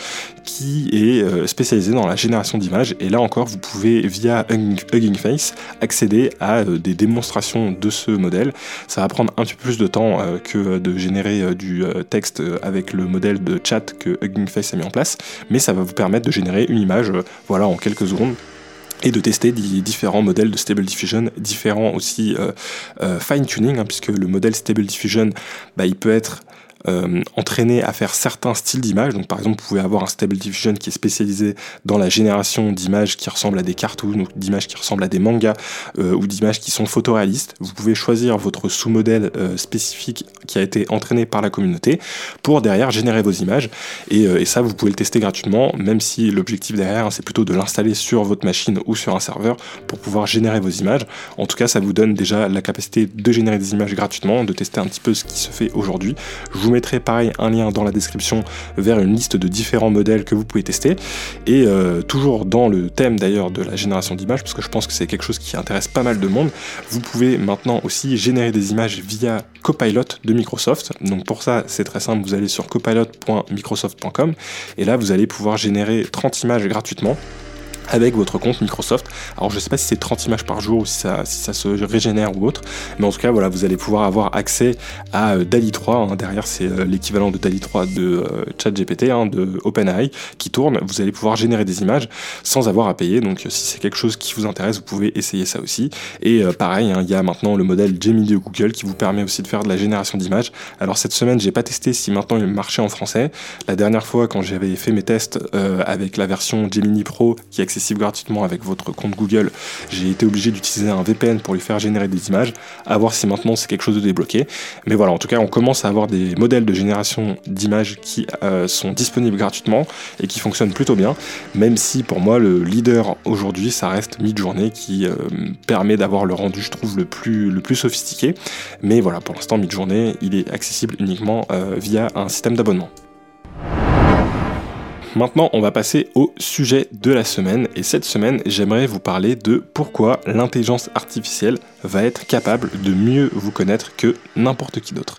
qui est euh, spécialisé dans la génération d'images. Et là encore, vous pouvez via Hugging Face accéder à euh, des démonstrations de ce modèle. Ça va prendre un petit peu plus de temps que de générer du texte avec le modèle de chat que Hugging Face a mis en place, mais ça va vous permettre de générer une image euh, voilà, en quelques secondes et de tester différents modèles de Stable Diffusion, différents aussi euh, euh, fine tuning, hein, puisque le modèle Stable Diffusion, bah, il peut être euh, entraîné à faire certains styles d'images. Donc par exemple, vous pouvez avoir un Stable Diffusion qui est spécialisé dans la génération d'images qui ressemblent à des cartoons, ou d'images qui ressemblent à des mangas, euh, ou d'images qui sont photoréalistes. Vous pouvez choisir votre sous-modèle euh, spécifique qui a été entraîné par la communauté pour derrière générer vos images. Et, et ça, vous pouvez le tester gratuitement, même si l'objectif derrière, c'est plutôt de l'installer sur votre machine ou sur un serveur pour pouvoir générer vos images. En tout cas, ça vous donne déjà la capacité de générer des images gratuitement, de tester un petit peu ce qui se fait aujourd'hui. Vous mettrai pareil un lien dans la description vers une liste de différents modèles que vous pouvez tester. Et euh, toujours dans le thème d'ailleurs de la génération d'images, parce que je pense que c'est quelque chose qui intéresse pas mal de monde, vous pouvez maintenant aussi générer des images via Copilot de Microsoft. Donc pour ça, c'est très simple, vous allez sur copilot.microsoft.com et là, vous allez pouvoir générer 30 images gratuitement avec votre compte Microsoft. Alors je sais pas si c'est 30 images par jour ou si ça, si ça se régénère ou autre, mais en tout cas voilà, vous allez pouvoir avoir accès à euh, DALI 3. Hein. derrière c'est euh, l'équivalent de DALI 3 de euh, ChatGPT, hein, de OpenAI qui tourne. Vous allez pouvoir générer des images sans avoir à payer. Donc si c'est quelque chose qui vous intéresse, vous pouvez essayer ça aussi. Et pareil, hein, il y a maintenant le modèle Gemini de Google qui vous permet aussi de faire de la génération d'images. Alors cette semaine, j'ai pas testé si maintenant il marchait en français. La dernière fois quand j'avais fait mes tests avec la version Gemini Pro qui est gratuitement avec votre compte Google, j'ai été obligé d'utiliser un VPN pour lui faire générer des images, à voir si maintenant c'est quelque chose de débloqué. Mais voilà, en tout cas, on commence à avoir des modèles de génération d'images qui euh, sont disponibles gratuitement et qui fonctionnent plutôt bien, même si pour moi le leader aujourd'hui, ça reste Midjourney qui euh, permet d'avoir le rendu, je trouve, le plus, le plus sophistiqué. Mais voilà, pour l'instant, Midjourney, il est accessible uniquement euh, via un système d'abonnement. Maintenant, on va passer au sujet de la semaine. Et cette semaine, j'aimerais vous parler de pourquoi l'intelligence artificielle va être capable de mieux vous connaître que n'importe qui d'autre.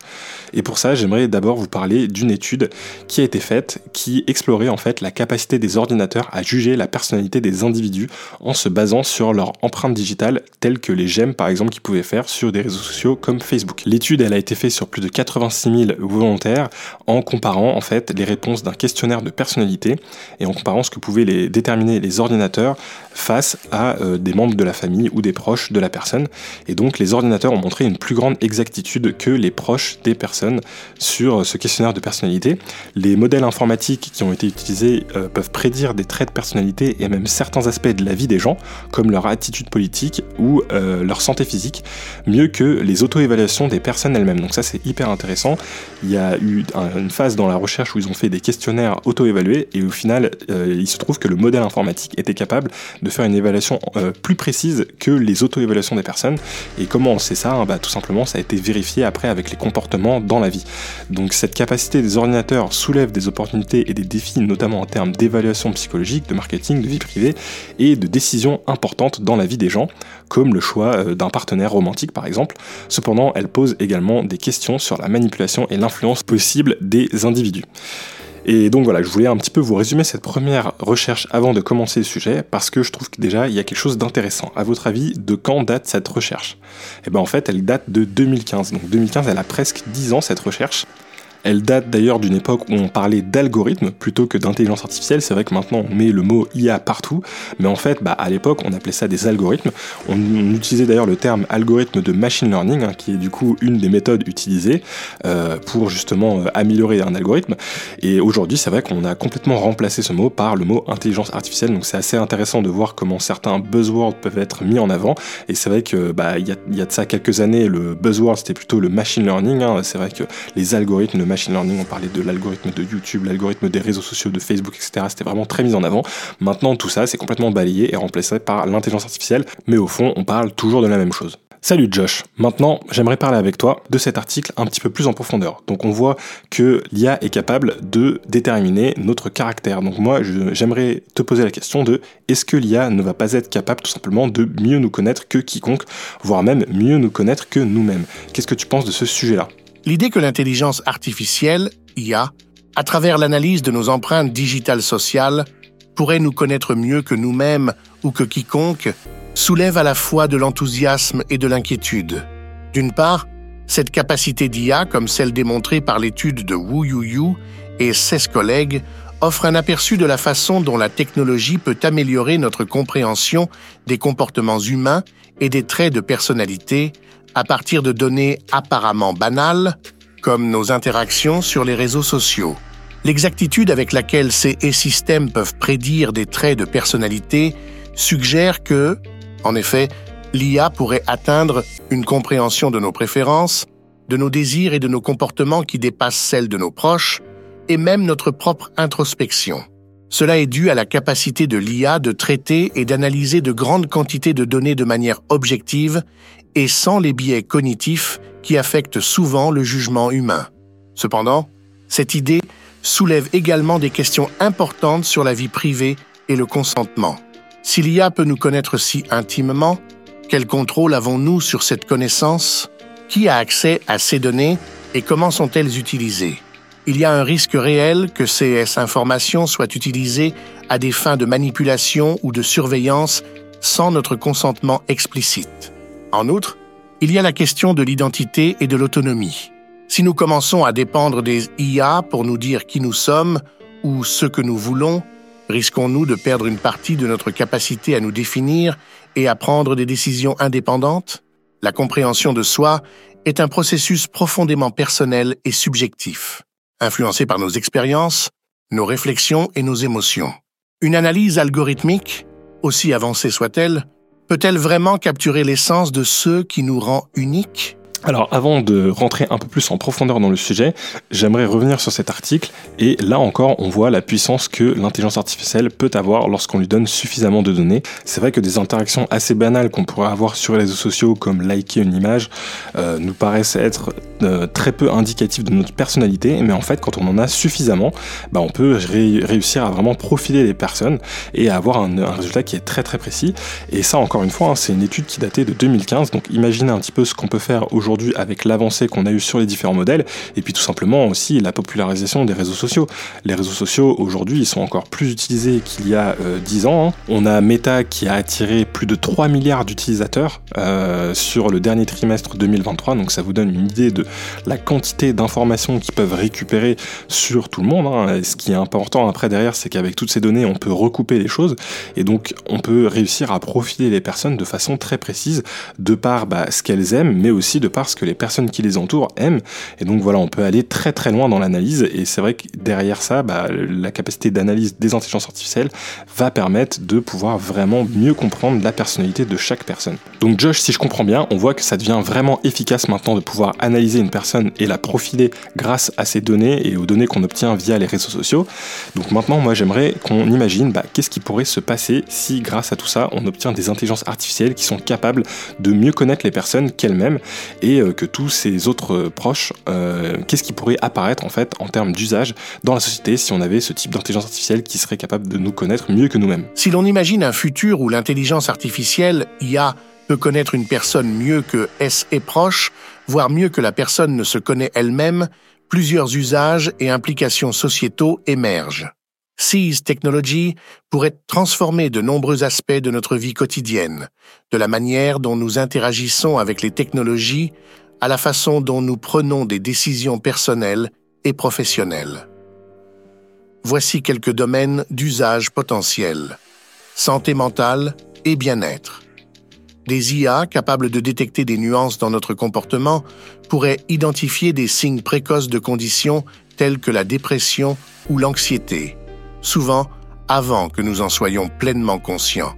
Et pour ça, j'aimerais d'abord vous parler d'une étude qui a été faite qui explorait en fait la capacité des ordinateurs à juger la personnalité des individus en se basant sur leur empreinte digitale telles que les j'aime par exemple qu'ils pouvaient faire sur des réseaux sociaux comme Facebook. L'étude elle a été faite sur plus de 86 000 volontaires en comparant en fait les réponses d'un questionnaire de personnalité et en comparant ce que pouvaient les déterminer les ordinateurs face à euh, des membres de la famille ou des proches de la personne. Et donc les ordinateurs ont montré une plus grande exactitude que les proches des personnes sur ce questionnaire de personnalité. Les modèles informatiques qui ont été utilisés euh, peuvent prédire des traits de personnalité et même certains aspects de la vie des gens, comme leur attitude politique ou euh, leur santé physique, mieux que les auto-évaluations des personnes elles-mêmes. Donc ça c'est hyper intéressant. Il y a eu une phase dans la recherche où ils ont fait des questionnaires auto-évalués et au final euh, il se trouve que le modèle informatique était capable de faire une évaluation plus précise que les auto-évaluations des personnes. Et comment on sait ça bah, Tout simplement ça a été vérifié après avec les comportements dans la vie. Donc cette capacité des ordinateurs soulève des opportunités et des défis, notamment en termes d'évaluation psychologique, de marketing, de vie privée et de décisions importantes dans la vie des gens, comme le choix euh, d'un partenaire romantique par exemple. Cependant, elle pose également des questions sur la manipulation et l'influence possible des individus. Et donc voilà, je voulais un petit peu vous résumer cette première recherche avant de commencer le sujet, parce que je trouve que déjà il y a quelque chose d'intéressant. À votre avis, de quand date cette recherche? Eh bien en fait, elle date de 2015. Donc 2015, elle a presque 10 ans cette recherche. Elle date d'ailleurs d'une époque où on parlait d'algorithme plutôt que d'intelligence artificielle. C'est vrai que maintenant on met le mot IA partout, mais en fait, bah, à l'époque, on appelait ça des algorithmes. On, utilisait d'ailleurs le terme algorithme de machine learning, hein, qui est du coup une des méthodes utilisées euh, pour justement euh, améliorer un algorithme. Et aujourd'hui, c'est vrai qu'on a complètement remplacé ce mot par le mot intelligence artificielle. Donc c'est assez intéressant de voir comment certains buzzwords peuvent être mis en avant. Et c'est vrai que bah il y, a, de ça quelques années, le buzzword c'était plutôt le machine learning. Hein. C'est vrai que les algorithmes, machine learning, on parlait de l'algorithme de YouTube, l'algorithme des réseaux sociaux, de Facebook, etc. C'était vraiment très mis en avant. Maintenant, tout ça, c'est complètement balayé et remplacé par l'intelligence artificielle, mais au fond, on parle toujours de la même chose. Salut Josh. Maintenant, j'aimerais parler avec toi de cet article un petit peu plus en profondeur. Donc on voit que l'IA est capable de déterminer notre caractère. Donc moi, j'aimerais te poser la question de est-ce que l'IA ne va pas être capable tout simplement de mieux nous connaître que quiconque, voire même mieux nous connaître que nous-mêmes? Qu'est-ce que tu penses de ce sujet-là? L'idée que l'intelligence artificielle, IA, à travers l'analyse de nos empreintes digitales sociales, pourrait nous connaître mieux que nous-mêmes ou que quiconque, soulève à la fois de l'enthousiasme et de l'inquiétude. D'une part, cette capacité d'IA, comme celle démontrée par l'étude de Wu Yu et 16 collègues, offre un aperçu de la façon dont la technologie peut améliorer notre compréhension des comportements humains et des traits de personnalité, à partir de données apparemment banales, comme nos interactions sur les réseaux sociaux. L'exactitude avec laquelle ces systèmes peuvent prédire des traits de personnalité suggère que, en effet, l'IA pourrait atteindre une compréhension de nos préférences, de nos désirs et de nos comportements qui dépassent celles de nos proches, et même notre propre introspection. Cela est dû à la capacité de l'IA de traiter et d'analyser de grandes quantités de données de manière objective et sans les biais cognitifs qui affectent souvent le jugement humain. Cependant, cette idée soulève également des questions importantes sur la vie privée et le consentement. Si l'IA peut nous connaître si intimement, quel contrôle avons-nous sur cette connaissance? Qui a accès à ces données et comment sont-elles utilisées? Il y a un risque réel que ces informations soient utilisées à des fins de manipulation ou de surveillance sans notre consentement explicite. En outre, il y a la question de l'identité et de l'autonomie. Si nous commençons à dépendre des IA pour nous dire qui nous sommes ou ce que nous voulons, risquons-nous de perdre une partie de notre capacité à nous définir et à prendre des décisions indépendantes? La compréhension de soi est un processus profondément personnel et subjectif, influencé par nos expériences, nos réflexions et nos émotions. Une analyse algorithmique, aussi avancée soit-elle, peut-elle vraiment capturer l'essence de ce qui nous rend uniques alors avant de rentrer un peu plus en profondeur dans le sujet, j'aimerais revenir sur cet article et là encore on voit la puissance que l'intelligence artificielle peut avoir lorsqu'on lui donne suffisamment de données. C'est vrai que des interactions assez banales qu'on pourrait avoir sur les réseaux sociaux comme liker une image euh, nous paraissent être euh, très peu indicatives de notre personnalité mais en fait quand on en a suffisamment, bah, on peut réussir à vraiment profiler les personnes et à avoir un, résultat qui est très très précis et ça encore une fois hein, c'est une étude qui datait de 2015 donc imaginez un petit peu ce qu'on peut faire aujourd'hui aujourd'hui avec l'avancée qu'on a eue sur les différents modèles, et puis tout simplement aussi la popularisation des réseaux sociaux. Les réseaux sociaux aujourd'hui, ils sont encore plus utilisés qu'il y a euh, 10 ans. Hein. On a Meta qui a attiré plus de 3 milliards d'utilisateurs euh, sur le dernier trimestre 2023, donc ça vous donne une idée de la quantité d'informations qu'ils peuvent récupérer sur tout le monde. Hein. Ce qui est important après derrière, c'est qu'avec toutes ces données, on peut recouper les choses, et donc on peut réussir à profiler les personnes de façon très précise, de par bah, ce qu'elles aiment, mais aussi de par parce que les personnes qui les entourent aiment. Et donc voilà, on peut aller très très loin dans l'analyse. Et c'est vrai que derrière ça, bah, la capacité d'analyse des intelligences artificielles va permettre de pouvoir vraiment mieux comprendre la personnalité de chaque personne. Donc Josh, si je comprends bien, on voit que ça devient vraiment efficace maintenant de pouvoir analyser une personne et la profiler grâce à ces données et aux données qu'on obtient via les réseaux sociaux. Donc maintenant, moi j'aimerais qu'on imagine bah, qu'est-ce qui pourrait se passer si grâce à tout ça, on obtient des intelligences artificielles qui sont capables de mieux connaître les personnes qu'elles-mêmes euh, que tous ces autres euh, proches, euh, qu'est-ce qui pourrait apparaître en fait en termes d'usage dans la société si on avait ce type d'intelligence artificielle qui serait capable de nous connaître mieux que nous-mêmes? Si l'on imagine un futur où l'intelligence artificielle, IA, peut connaître une personne mieux que S est proche, voire mieux que la personne ne se connaît elle-même, plusieurs usages et implications sociétaux émergent. Seize Technology pourrait transformer de nombreux aspects de notre vie quotidienne, de la manière dont nous interagissons avec les technologies à la façon dont nous prenons des décisions personnelles et professionnelles. Voici quelques domaines d'usage potentiel. Santé mentale et bien-être. Des IA capables de détecter des nuances dans notre comportement pourraient identifier des signes précoces de conditions telles que la dépression ou l'anxiété souvent avant que nous en soyons pleinement conscients.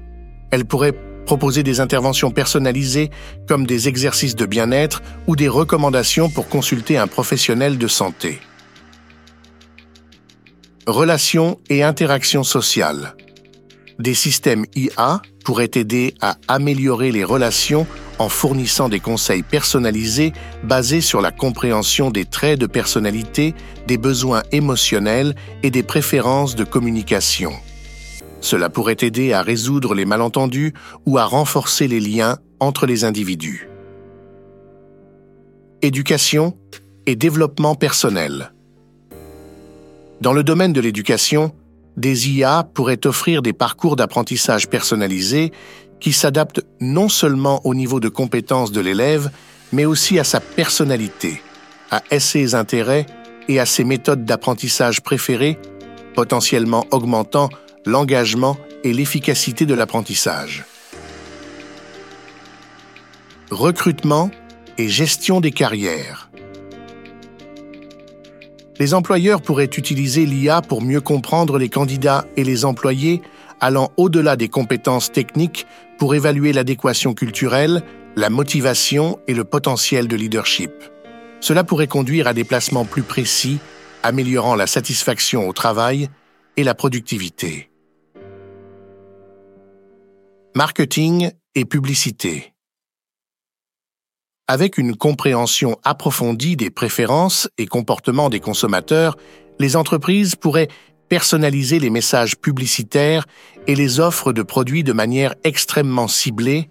Elle pourrait proposer des interventions personnalisées comme des exercices de bien-être ou des recommandations pour consulter un professionnel de santé. Relations et interactions sociales. Des systèmes IA pourraient aider à améliorer les relations en fournissant des conseils personnalisés basés sur la compréhension des traits de personnalité, des besoins émotionnels et des préférences de communication. Cela pourrait aider à résoudre les malentendus ou à renforcer les liens entre les individus. Éducation et développement personnel. Dans le domaine de l'éducation, des IA pourraient offrir des parcours d'apprentissage personnalisés qui s'adapte non seulement au niveau de compétences de l'élève, mais aussi à sa personnalité, à ses intérêts et à ses méthodes d'apprentissage préférées, potentiellement augmentant l'engagement et l'efficacité de l'apprentissage. Recrutement et gestion des carrières. Les employeurs pourraient utiliser l'IA pour mieux comprendre les candidats et les employés allant au-delà des compétences techniques pour évaluer l'adéquation culturelle, la motivation et le potentiel de leadership. Cela pourrait conduire à des placements plus précis, améliorant la satisfaction au travail et la productivité. Marketing et publicité. Avec une compréhension approfondie des préférences et comportements des consommateurs, les entreprises pourraient personnaliser les messages publicitaires et les offres de produits de manière extrêmement ciblée,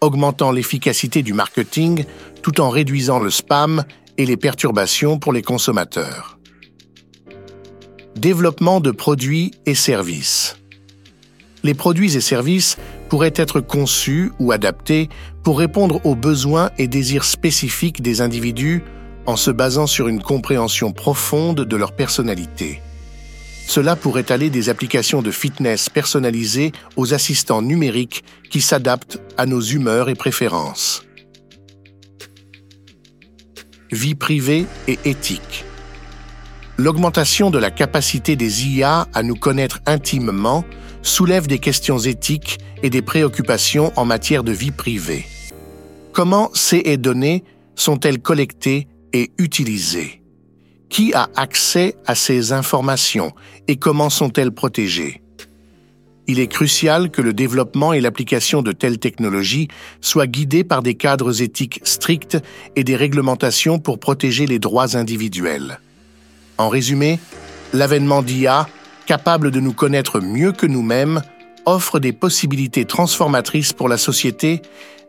augmentant l'efficacité du marketing tout en réduisant le spam et les perturbations pour les consommateurs. Développement de produits et services. Les produits et services pourraient être conçus ou adaptés pour répondre aux besoins et désirs spécifiques des individus en se basant sur une compréhension profonde de leur personnalité. Cela pourrait aller des applications de fitness personnalisées aux assistants numériques qui s'adaptent à nos humeurs et préférences. Vie privée et éthique. L'augmentation de la capacité des IA à nous connaître intimement soulève des questions éthiques et des préoccupations en matière de vie privée. Comment ces données sont-elles collectées et utilisées? Qui a accès à ces informations et comment sont-elles protégées? Il est crucial que le développement et l'application de telles technologies soient guidés par des cadres éthiques stricts et des réglementations pour protéger les droits individuels. En résumé, l'avènement d'IA capable de nous connaître mieux que nous-mêmes, offre des possibilités transformatrices pour la société,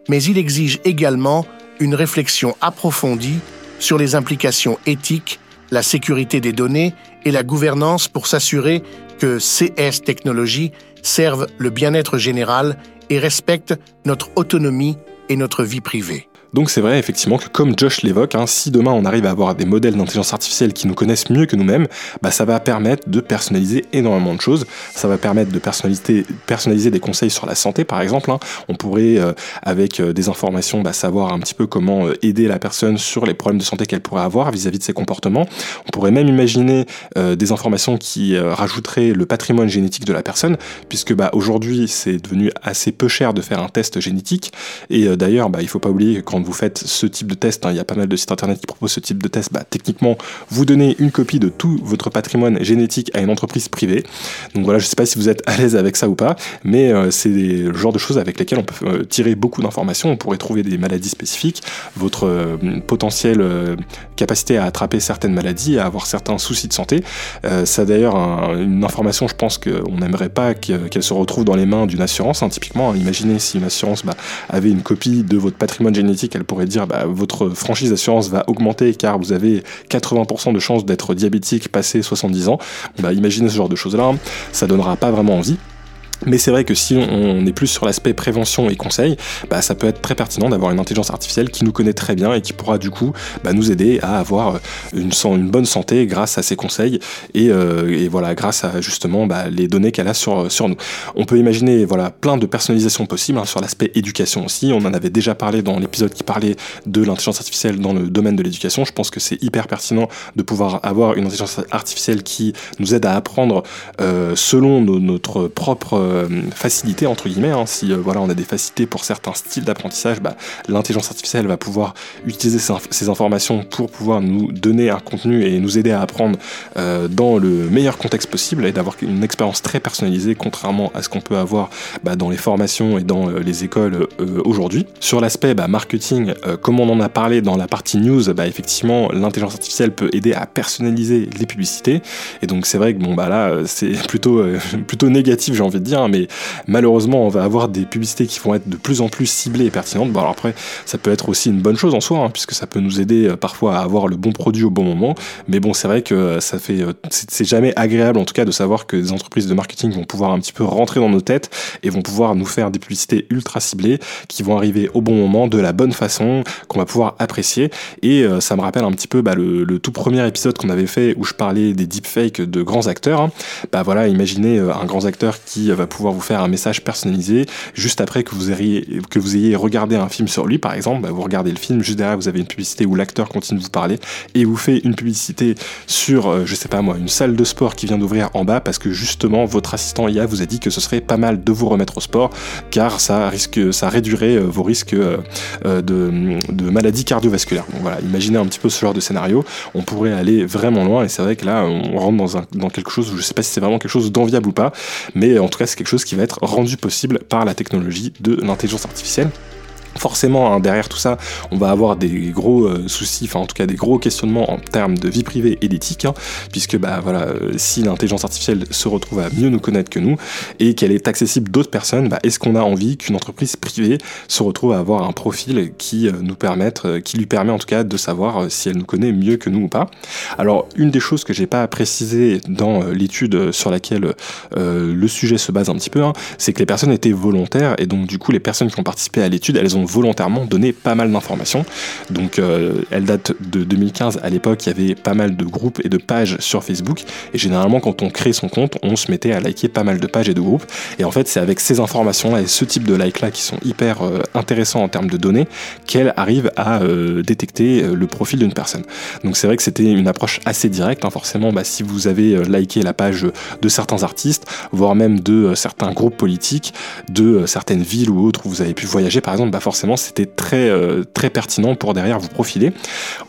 mais il exige également une réflexion approfondie sur les implications éthiques, la sécurité des données et la gouvernance pour s'assurer que CS technologies servent le bien-être général et respectent notre autonomie notre vie privée. Donc c'est vrai effectivement que comme Josh l'évoque, hein, si demain on arrive à avoir des modèles d'intelligence artificielle qui nous connaissent mieux que nous-mêmes, bah, ça va permettre de personnaliser énormément de choses. Ça va permettre de personnaliser, personnaliser des conseils sur la santé par exemple. Hein. On pourrait euh, avec euh, des informations bah, savoir un petit peu comment euh, aider la personne sur les problèmes de santé qu'elle pourrait avoir vis-à-vis de ses comportements. On pourrait même imaginer des informations qui rajouteraient le patrimoine génétique de la personne, puisque bah, aujourd'hui c'est devenu assez peu cher de faire un test génétique. Et d'ailleurs, bah, il faut pas oublier que quand vous faites ce type de test, hein, il y a pas mal de sites internet qui proposent ce type de test, bah, techniquement, vous donnez une copie de tout votre patrimoine génétique à une entreprise privée. Donc voilà, je sais pas si vous êtes à l'aise avec ça ou pas, mais euh, c'est le genre de choses avec lesquelles on peut euh, tirer beaucoup d'informations. On pourrait trouver des maladies spécifiques, votre euh, potentielle capacité à attraper certaines maladies, à avoir certains soucis de santé. ça d'ailleurs une information, je pense qu'on n'aimerait pas qu'elle se retrouve dans les mains d'une assurance. Hein, typiquement, imaginez si une assurance bah, avait une copie de votre patrimoine génétique elle pourrait dire bah, votre franchise d'assurance va augmenter car vous avez 80% de chances d'être diabétique passé 70 ans. Bah, imaginez ce genre de choses-là, ça donnera pas vraiment envie. Mais c'est vrai que si on est plus sur l'aspect prévention et conseil, bah, ça peut être très pertinent d'avoir une intelligence artificielle qui nous connaît très bien et qui pourra du coup bah, nous aider à avoir une, bonne santé grâce à ses conseils et, euh, et voilà grâce à justement bah, les données qu'elle a sur, sur nous. On peut imaginer voilà plein de personnalisation possibles hein, sur l'aspect éducation aussi. On en avait déjà parlé dans l'épisode qui parlait de l'intelligence artificielle dans le domaine de l'éducation. Je pense que c'est hyper pertinent de pouvoir avoir une intelligence artificielle qui nous aide à apprendre euh, selon notre propre facilité entre guillemets. Hein. Si euh, voilà, on a des facilités pour certains styles d'apprentissage, bah, l'intelligence artificielle va pouvoir utiliser ces, informations pour pouvoir nous donner un contenu et nous aider à apprendre euh, dans le meilleur contexte possible et d'avoir une expérience très personnalisée, contrairement à ce qu'on peut avoir bah, dans les formations et dans les écoles aujourd'hui. Sur l'aspect bah, marketing, comme on en a parlé dans la partie news, bah, effectivement, l'intelligence artificielle peut aider à personnaliser les publicités. Et donc c'est vrai que bon bah là, c'est plutôt plutôt négatif, j'ai envie de dire Mais malheureusement, on va avoir des publicités qui vont être de plus en plus ciblées et pertinentes. Bon, alors après, ça peut être aussi une bonne chose en soi, hein, puisque ça peut nous aider euh, parfois à avoir le bon produit au bon moment. Mais bon, c'est vrai que euh, ça fait, euh, c'est jamais agréable en tout cas de savoir que des entreprises de marketing vont pouvoir un petit peu rentrer dans nos têtes et vont pouvoir nous faire des publicités ultra ciblées qui vont arriver au bon moment, de la bonne façon, qu'on va pouvoir apprécier. Et ça me rappelle un petit peu bah, le, tout premier épisode qu'on avait fait où je parlais des deepfakes de grands acteurs. Hein. Bah voilà, imaginez un grand acteur qui va pouvoir vous faire un message personnalisé juste après que vous ayez, que vous ayez regardé un film sur lui, par exemple. Bah, vous regardez le film, juste derrière, vous avez une publicité où l'acteur continue de vous parler et vous fait une publicité sur, euh, je sais pas moi, une salle de sport qui vient d'ouvrir en bas parce que justement votre assistant IA vous a dit que ce serait pas mal de vous remettre au sport car ça risque, ça réduirait euh, vos risques euh, de, de maladies cardiovasculaires. Donc voilà, imaginez un petit peu ce genre de scénario. On pourrait aller vraiment loin et c'est vrai que là, on rentre dans, un, dans quelque chose où je sais pas si c'est vraiment quelque chose d'enviable ou pas, mais en tout cas, c'est quelque chose qui va être rendu possible par la technologie de l'intelligence artificielle. Forcément hein, derrière tout ça on va avoir des gros euh, soucis enfin en tout cas des gros questionnements en termes de vie privée et d'éthique hein, puisque bah voilà euh, si l'intelligence artificielle se retrouve à mieux nous connaître que nous et qu'elle est accessible d'autres personnes bah, est-ce qu'on a envie qu'une entreprise privée se retrouve à avoir un profil qui euh, nous permette qui lui permet en tout cas de savoir si elle nous connaît mieux que nous ou pas? Alors une des choses que j'ai pas précisé dans l'étude sur laquelle le sujet se base un petit peu hein, c'est que les personnes étaient volontaires et donc du coup les personnes qui ont participé à l'étude elles ont volontairement donné pas mal d'informations. Donc euh, elle date de 2015. À l'époque, il y avait pas mal de groupes et de pages sur Facebook. Et généralement, quand on crée son compte, on se mettait à liker pas mal de pages et de groupes. Et en fait, c'est avec ces informations-là et ce type de like-là qui sont hyper euh, intéressants en termes de données qu'elle arrive à euh, détecter le profil d'une personne. Donc c'est vrai que c'était une approche assez directe. Hein. Forcément, bah, si vous avez liké la page de certains artistes, voire même de certains groupes politiques, de certaines villes ou autres où vous avez pu voyager, par exemple, bah, forcément c'était très euh, très pertinent pour derrière vous profiler.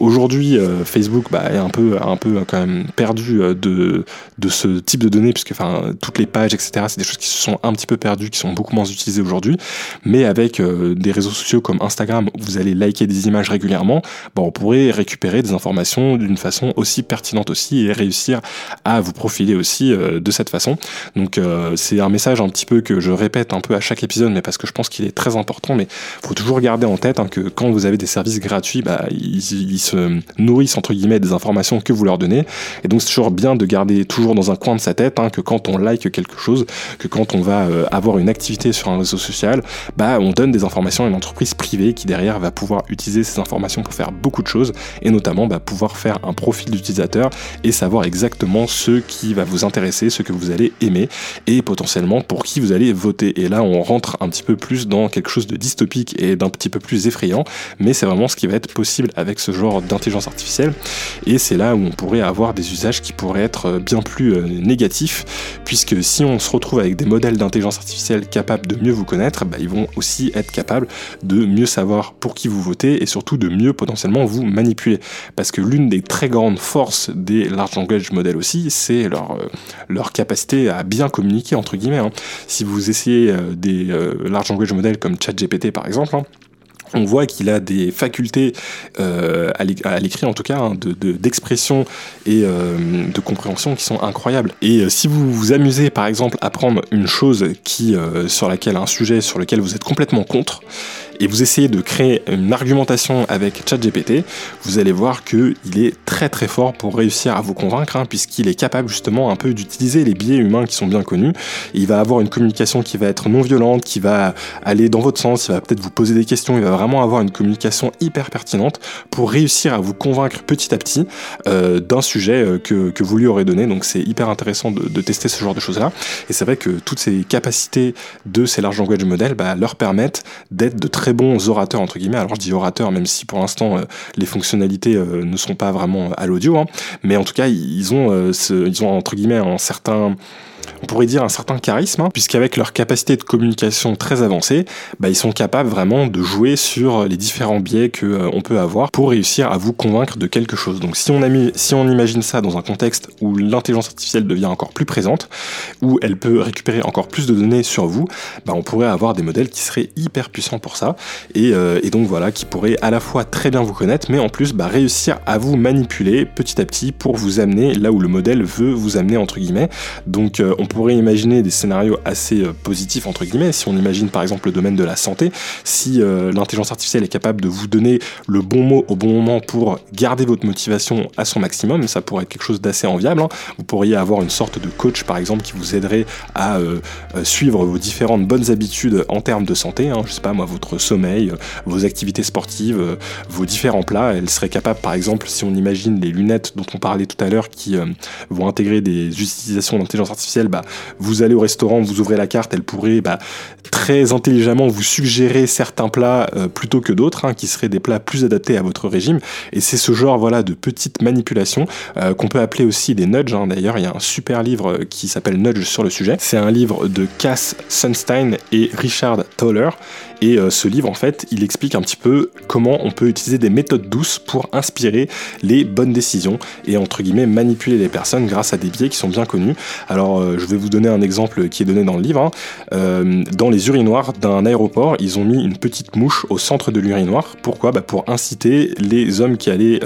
Aujourd'hui, euh, Facebook bah, est un peu un peu quand même perdu euh, de de ce type de données puisque enfin toutes les pages etc c'est des choses qui se sont un petit peu perdues, qui sont beaucoup moins utilisées aujourd'hui. Mais avec des réseaux sociaux comme Instagram où vous allez liker des images régulièrement, bah, on pourrait récupérer des informations d'une façon aussi pertinente aussi et réussir à vous profiler aussi de cette façon. Donc c'est un message un petit peu que je répète un peu à chaque épisode, mais parce que je pense qu'il est très important. Mais toujours garder en tête hein, que quand vous avez des services gratuits, bah, ils, se nourrissent entre guillemets des informations que vous leur donnez. Et donc c'est toujours bien de garder toujours dans un coin de sa tête hein, que quand on like quelque chose, que quand on va euh, avoir une activité sur un réseau social, bah, on donne des informations à une entreprise privée qui derrière va pouvoir utiliser ces informations pour faire beaucoup de choses et notamment bah, pouvoir faire un profil d'utilisateur et savoir exactement ce qui va vous intéresser, ce que vous allez aimer et potentiellement pour qui vous allez voter. Et là on rentre un petit peu plus dans quelque chose de dystopique et d'un petit peu plus effrayant, mais c'est vraiment ce qui va être possible avec ce genre d'intelligence artificielle. Et c'est là où on pourrait avoir des usages qui pourraient être euh, bien plus euh, négatifs, puisque si on se retrouve avec des modèles d'intelligence artificielle capables de mieux vous connaître, bah, ils vont aussi être capables de mieux savoir pour qui vous votez et surtout de mieux potentiellement vous manipuler. Parce que l'une des très grandes forces des large language models aussi, c'est leur, euh, leur capacité à bien communiquer, entre guillemets. Hein. Si vous essayez des large language models comme ChatGPT par exemple, on voit qu'il a des facultés euh, à l'écrit en tout cas hein, d'expression et euh, de compréhension qui sont incroyables. Et euh, si vous vous amusez par exemple à prendre une chose qui sur laquelle un sujet sur lequel vous êtes complètement contre, et vous essayez de créer une argumentation avec ChatGPT, vous allez voir qu'il est très très fort pour réussir à vous convaincre, hein, puisqu'il est capable justement un peu d'utiliser les biais humains qui sont bien connus. il va avoir une communication qui va être non violente, qui va aller dans votre sens, il va peut-être vous poser des questions, il va vraiment avoir une communication hyper pertinente pour réussir à vous convaincre petit à petit euh, d'un sujet euh, que, que, vous lui aurez donné. Donc c'est hyper intéressant de, tester ce genre de choses-là. Et c'est vrai que toutes ces capacités de ces large language models bah, leur permettent d'être de très bons orateurs entre guillemets. Alors je dis orateurs même si pour l'instant euh, les fonctionnalités euh, ne sont pas vraiment à l'audio, hein. mais en tout cas ils ont, euh, ce, ils ont entre guillemets un certain on pourrait dire un certain charisme, hein, puisqu'avec leur capacité de communication très avancée, bah, ils sont capables vraiment de jouer sur les différents biais que euh, peut avoir pour réussir à vous convaincre de quelque chose. Donc si on, imagine ça dans un contexte où l'intelligence artificielle devient encore plus présente, où elle peut récupérer encore plus de données sur vous, bah, on pourrait avoir des modèles qui seraient hyper puissants pour ça, et, euh, et donc voilà, qui pourraient à la fois très bien vous connaître, mais en plus bah, réussir à vous manipuler petit à petit pour vous amener là où le modèle veut vous amener entre guillemets. Euh, on pourrait imaginer des scénarios assez euh, positifs, entre guillemets, si on imagine par exemple le domaine de la santé, si euh, l'intelligence artificielle est capable de vous donner le bon mot au bon moment pour garder votre motivation à son maximum, ça pourrait être quelque chose d'assez enviable. Hein. Vous pourriez avoir une sorte de coach, par exemple, qui vous aiderait à suivre vos différentes bonnes habitudes en termes de santé, hein. je sais pas moi, votre sommeil, vos activités sportives, vos différents plats. Elle serait capable, par exemple, si on imagine les lunettes dont on parlait tout à l'heure, qui vont intégrer des utilisations d'intelligence artificielle bah, vous allez au restaurant, vous ouvrez la carte, elle pourrait bah, très intelligemment vous suggérer certains plats euh, plutôt que d'autres, hein, qui seraient des plats plus adaptés à votre régime. Et c'est ce genre voilà de petites manipulations euh, qu'on peut appeler aussi des nudges. Hein. D'ailleurs, il y a un super livre euh, qui s'appelle Nudge sur le sujet. C'est un livre de Cass Sunstein et Richard Toller. Et ce livre, en fait, il explique un petit peu comment on peut utiliser des méthodes douces pour inspirer les bonnes décisions et entre guillemets manipuler les personnes grâce à des biais qui sont bien connus. Alors je vais vous donner un exemple qui est donné dans le livre. Hein. dans les urinoirs d'un aéroport, ils ont mis une petite mouche au centre de l'urinoir. Pourquoi? Bah Pour inciter les hommes qui allaient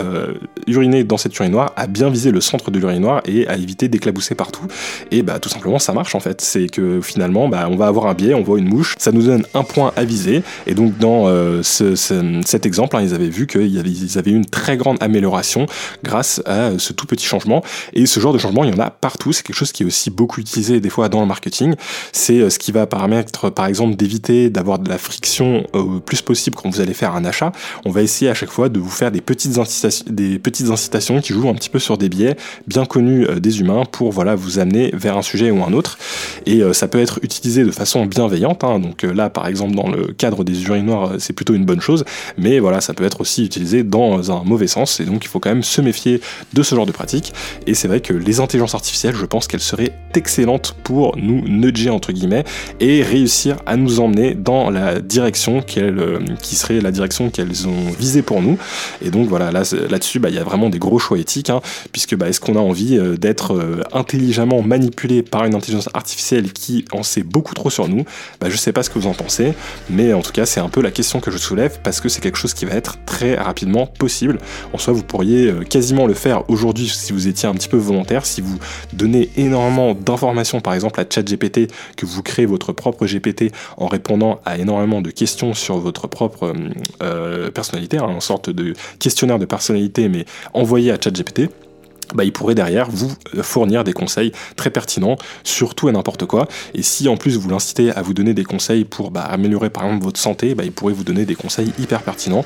uriner dans cette urinoir à bien viser le centre de l'urinoir et à éviter d'éclabousser partout. Et bah tout simplement ça marche en fait. C'est que finalement bah, on va avoir un biais, on voit une mouche, ça nous donne un point à viser. Et donc dans cet exemple, hein, ils avaient vu qu'ils avaient une très grande amélioration grâce à ce tout petit changement. Et ce genre de changement, il y en a partout. C'est quelque chose qui est aussi beaucoup utilisé des fois dans le marketing. C'est euh, ce qui va permettre, par exemple, d'éviter d'avoir de la friction au plus possible quand vous allez faire un achat. On va essayer à chaque fois de vous faire des petites incitations, des petites incitations qui jouent un petit peu sur des biais bien connus euh, des humains pour voilà vous amener vers un sujet ou un autre. Et euh, ça peut être utilisé de façon bienveillante. Hein. Donc là, par exemple, dans le cadre des urinoirs, c'est plutôt une bonne chose. Mais voilà, ça peut être aussi utilisé dans un mauvais sens. Et donc, il faut quand même se méfier de ce genre de pratique. Et c'est vrai que les intelligences artificielles, je pense qu'elles seraient excellentes pour nous nudger entre guillemets et réussir à nous emmener dans la direction qu'elles, euh, qui serait la direction qu'elles ont visée pour nous. Et donc voilà, là, là-dessus, bah, il y a vraiment des gros choix éthiques, hein, puisque bah, est-ce qu'on a envie euh, d'être euh, intelligemment manipulé par une intelligence artificielle qui en sait beaucoup trop sur nous? Bah, Je sais pas ce que vous en pensez, mais en tout cas, c'est un peu la question que je soulève parce que c'est quelque chose qui va être très rapidement possible. En soi, vous pourriez quasiment le faire aujourd'hui si vous étiez un petit peu volontaire, si vous donnez énormément d'informations, par exemple à ChatGPT, que vous créez votre propre GPT en répondant à énormément de questions sur votre propre euh, euh, personnalité, hein, une sorte de questionnaire de personnalité, mais envoyé à ChatGPT bah, il pourrait derrière vous fournir des conseils très pertinents sur tout et n'importe quoi. Et si en plus vous l'incitez à vous donner des conseils pour bah, améliorer par exemple votre santé, bah, il pourrait vous donner des conseils hyper pertinents.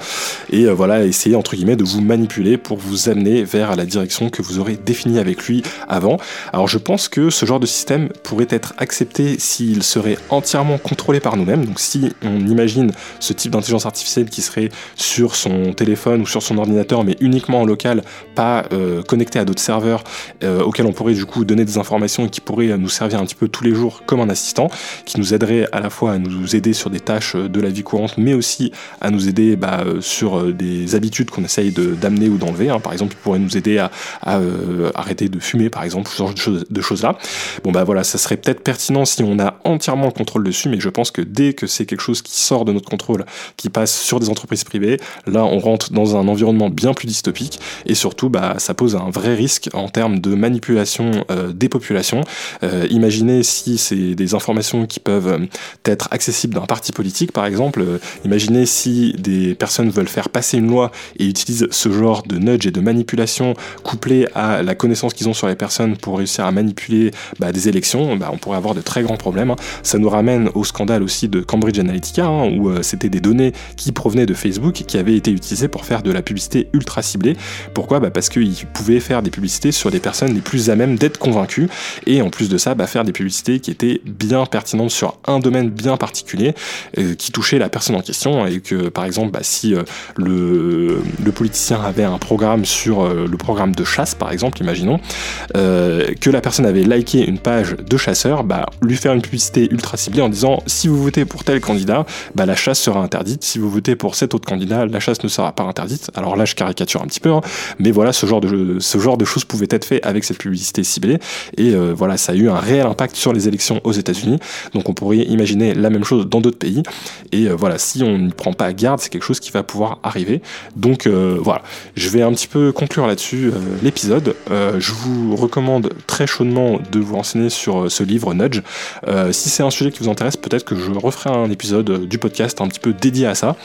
Et euh, voilà, essayer entre guillemets de vous manipuler pour vous amener vers la direction que vous aurez définie avec lui avant. Alors je pense que ce genre de système pourrait être accepté s'il serait entièrement contrôlé par nous-mêmes. Donc si on imagine ce type d'intelligence artificielle qui serait sur son téléphone ou sur son ordinateur, mais uniquement en local, pas euh, connecté à d'autres serveurs euh, auxquels on pourrait du coup donner des informations qui pourraient nous servir un petit peu tous les jours comme un assistant, qui nous aiderait à la fois à nous aider sur des tâches de la vie courante, mais aussi à nous aider bah, euh, sur euh, des habitudes qu'on essaye d'amener ou d'enlever. Hein. Par exemple, il pourrait nous aider à, arrêter de fumer, par exemple, ce genre de choses-là. bon bah voilà, ça serait peut-être pertinent si on a entièrement le contrôle dessus, mais je pense que dès que c'est quelque chose qui sort de notre contrôle, qui passe sur des entreprises privées, là on rentre dans un environnement bien plus dystopique et surtout bah, ça pose un vrai en termes de manipulation euh, des populations. Euh, imaginez si c'est des informations qui peuvent euh, être accessibles d'un parti politique, par exemple. imaginez si des personnes veulent faire passer une loi et utilisent ce genre de nudge et de manipulation couplé à la connaissance qu'ils ont sur les personnes pour réussir à manipuler bah, des élections. Bah, on pourrait avoir de très grands problèmes. Hein. Ça nous ramène au scandale aussi de Cambridge Analytica, hein, où c'était des données qui provenaient de Facebook qui avaient été utilisées pour faire de la publicité ultra ciblée. Pourquoi? Bah Parce qu'ils pouvaient faire des publicités sur des personnes les plus à même d'être convaincues. Et en plus de ça bah, faire des publicités qui étaient bien pertinentes sur un domaine bien particulier euh, qui touchait la personne en question. Et que par exemple bah, si euh, le, le, politicien avait un programme sur euh, le programme de chasse par exemple imaginons que la personne avait liké une page de chasseur bah, lui faire une publicité ultra ciblée en disant si vous votez pour tel candidat bah, la chasse sera interdite. Si vous votez pour cet autre candidat la chasse ne sera pas interdite. Alors là je caricature un petit peu hein, mais voilà ce genre de ce genre de choses pouvaient être faites avec cette publicité ciblée. Et euh, voilà, ça a eu un réel impact sur les élections aux États-Unis. Donc on pourrait imaginer la même chose dans d'autres pays. Et euh, voilà, si on ne prend pas garde, c'est quelque chose qui va pouvoir arriver. Donc euh, voilà, je vais un petit peu conclure là-dessus l'épisode. je vous recommande très chaudement de vous renseigner sur ce livre Nudge. si c'est un sujet qui vous intéresse, peut-être que je referai un épisode du podcast un petit peu dédié à ça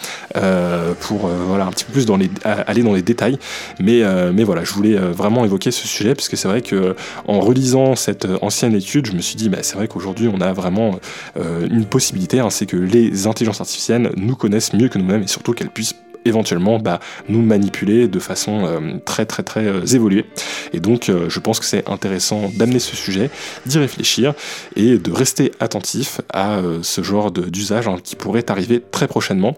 pour voilà un petit peu plus dans les, aller dans les détails. Mais, mais voilà, je voulais vraiment évoquer ce sujet parce que c'est vrai que en relisant cette ancienne étude, je me suis dit bah, c'est vrai qu'aujourd'hui on a vraiment euh, une possibilité, hein, c'est que les intelligences artificielles nous connaissent mieux que nous-mêmes et surtout qu'elles puissent éventuellement bah, nous manipuler de façon euh, très très très euh, évoluée. Et donc je pense que c'est intéressant d'amener ce sujet, d'y réfléchir et de rester attentif à ce genre d'usage hein, qui pourrait arriver très prochainement.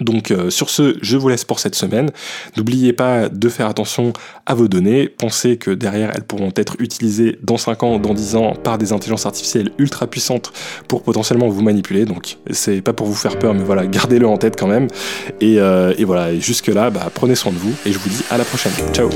Donc euh, sur ce, je vous laisse pour cette semaine. N'oubliez pas de faire attention à vos données. Pensez que derrière, elles pourront être utilisées dans 5 ans, dans 10 ans par des intelligences artificielles ultra puissantes pour potentiellement vous manipuler. Donc c'est pas pour vous faire peur, mais voilà, gardez-le en tête quand même. Et, euh, voilà, jusque là, bah, prenez soin de vous et je vous dis à la prochaine. Ciao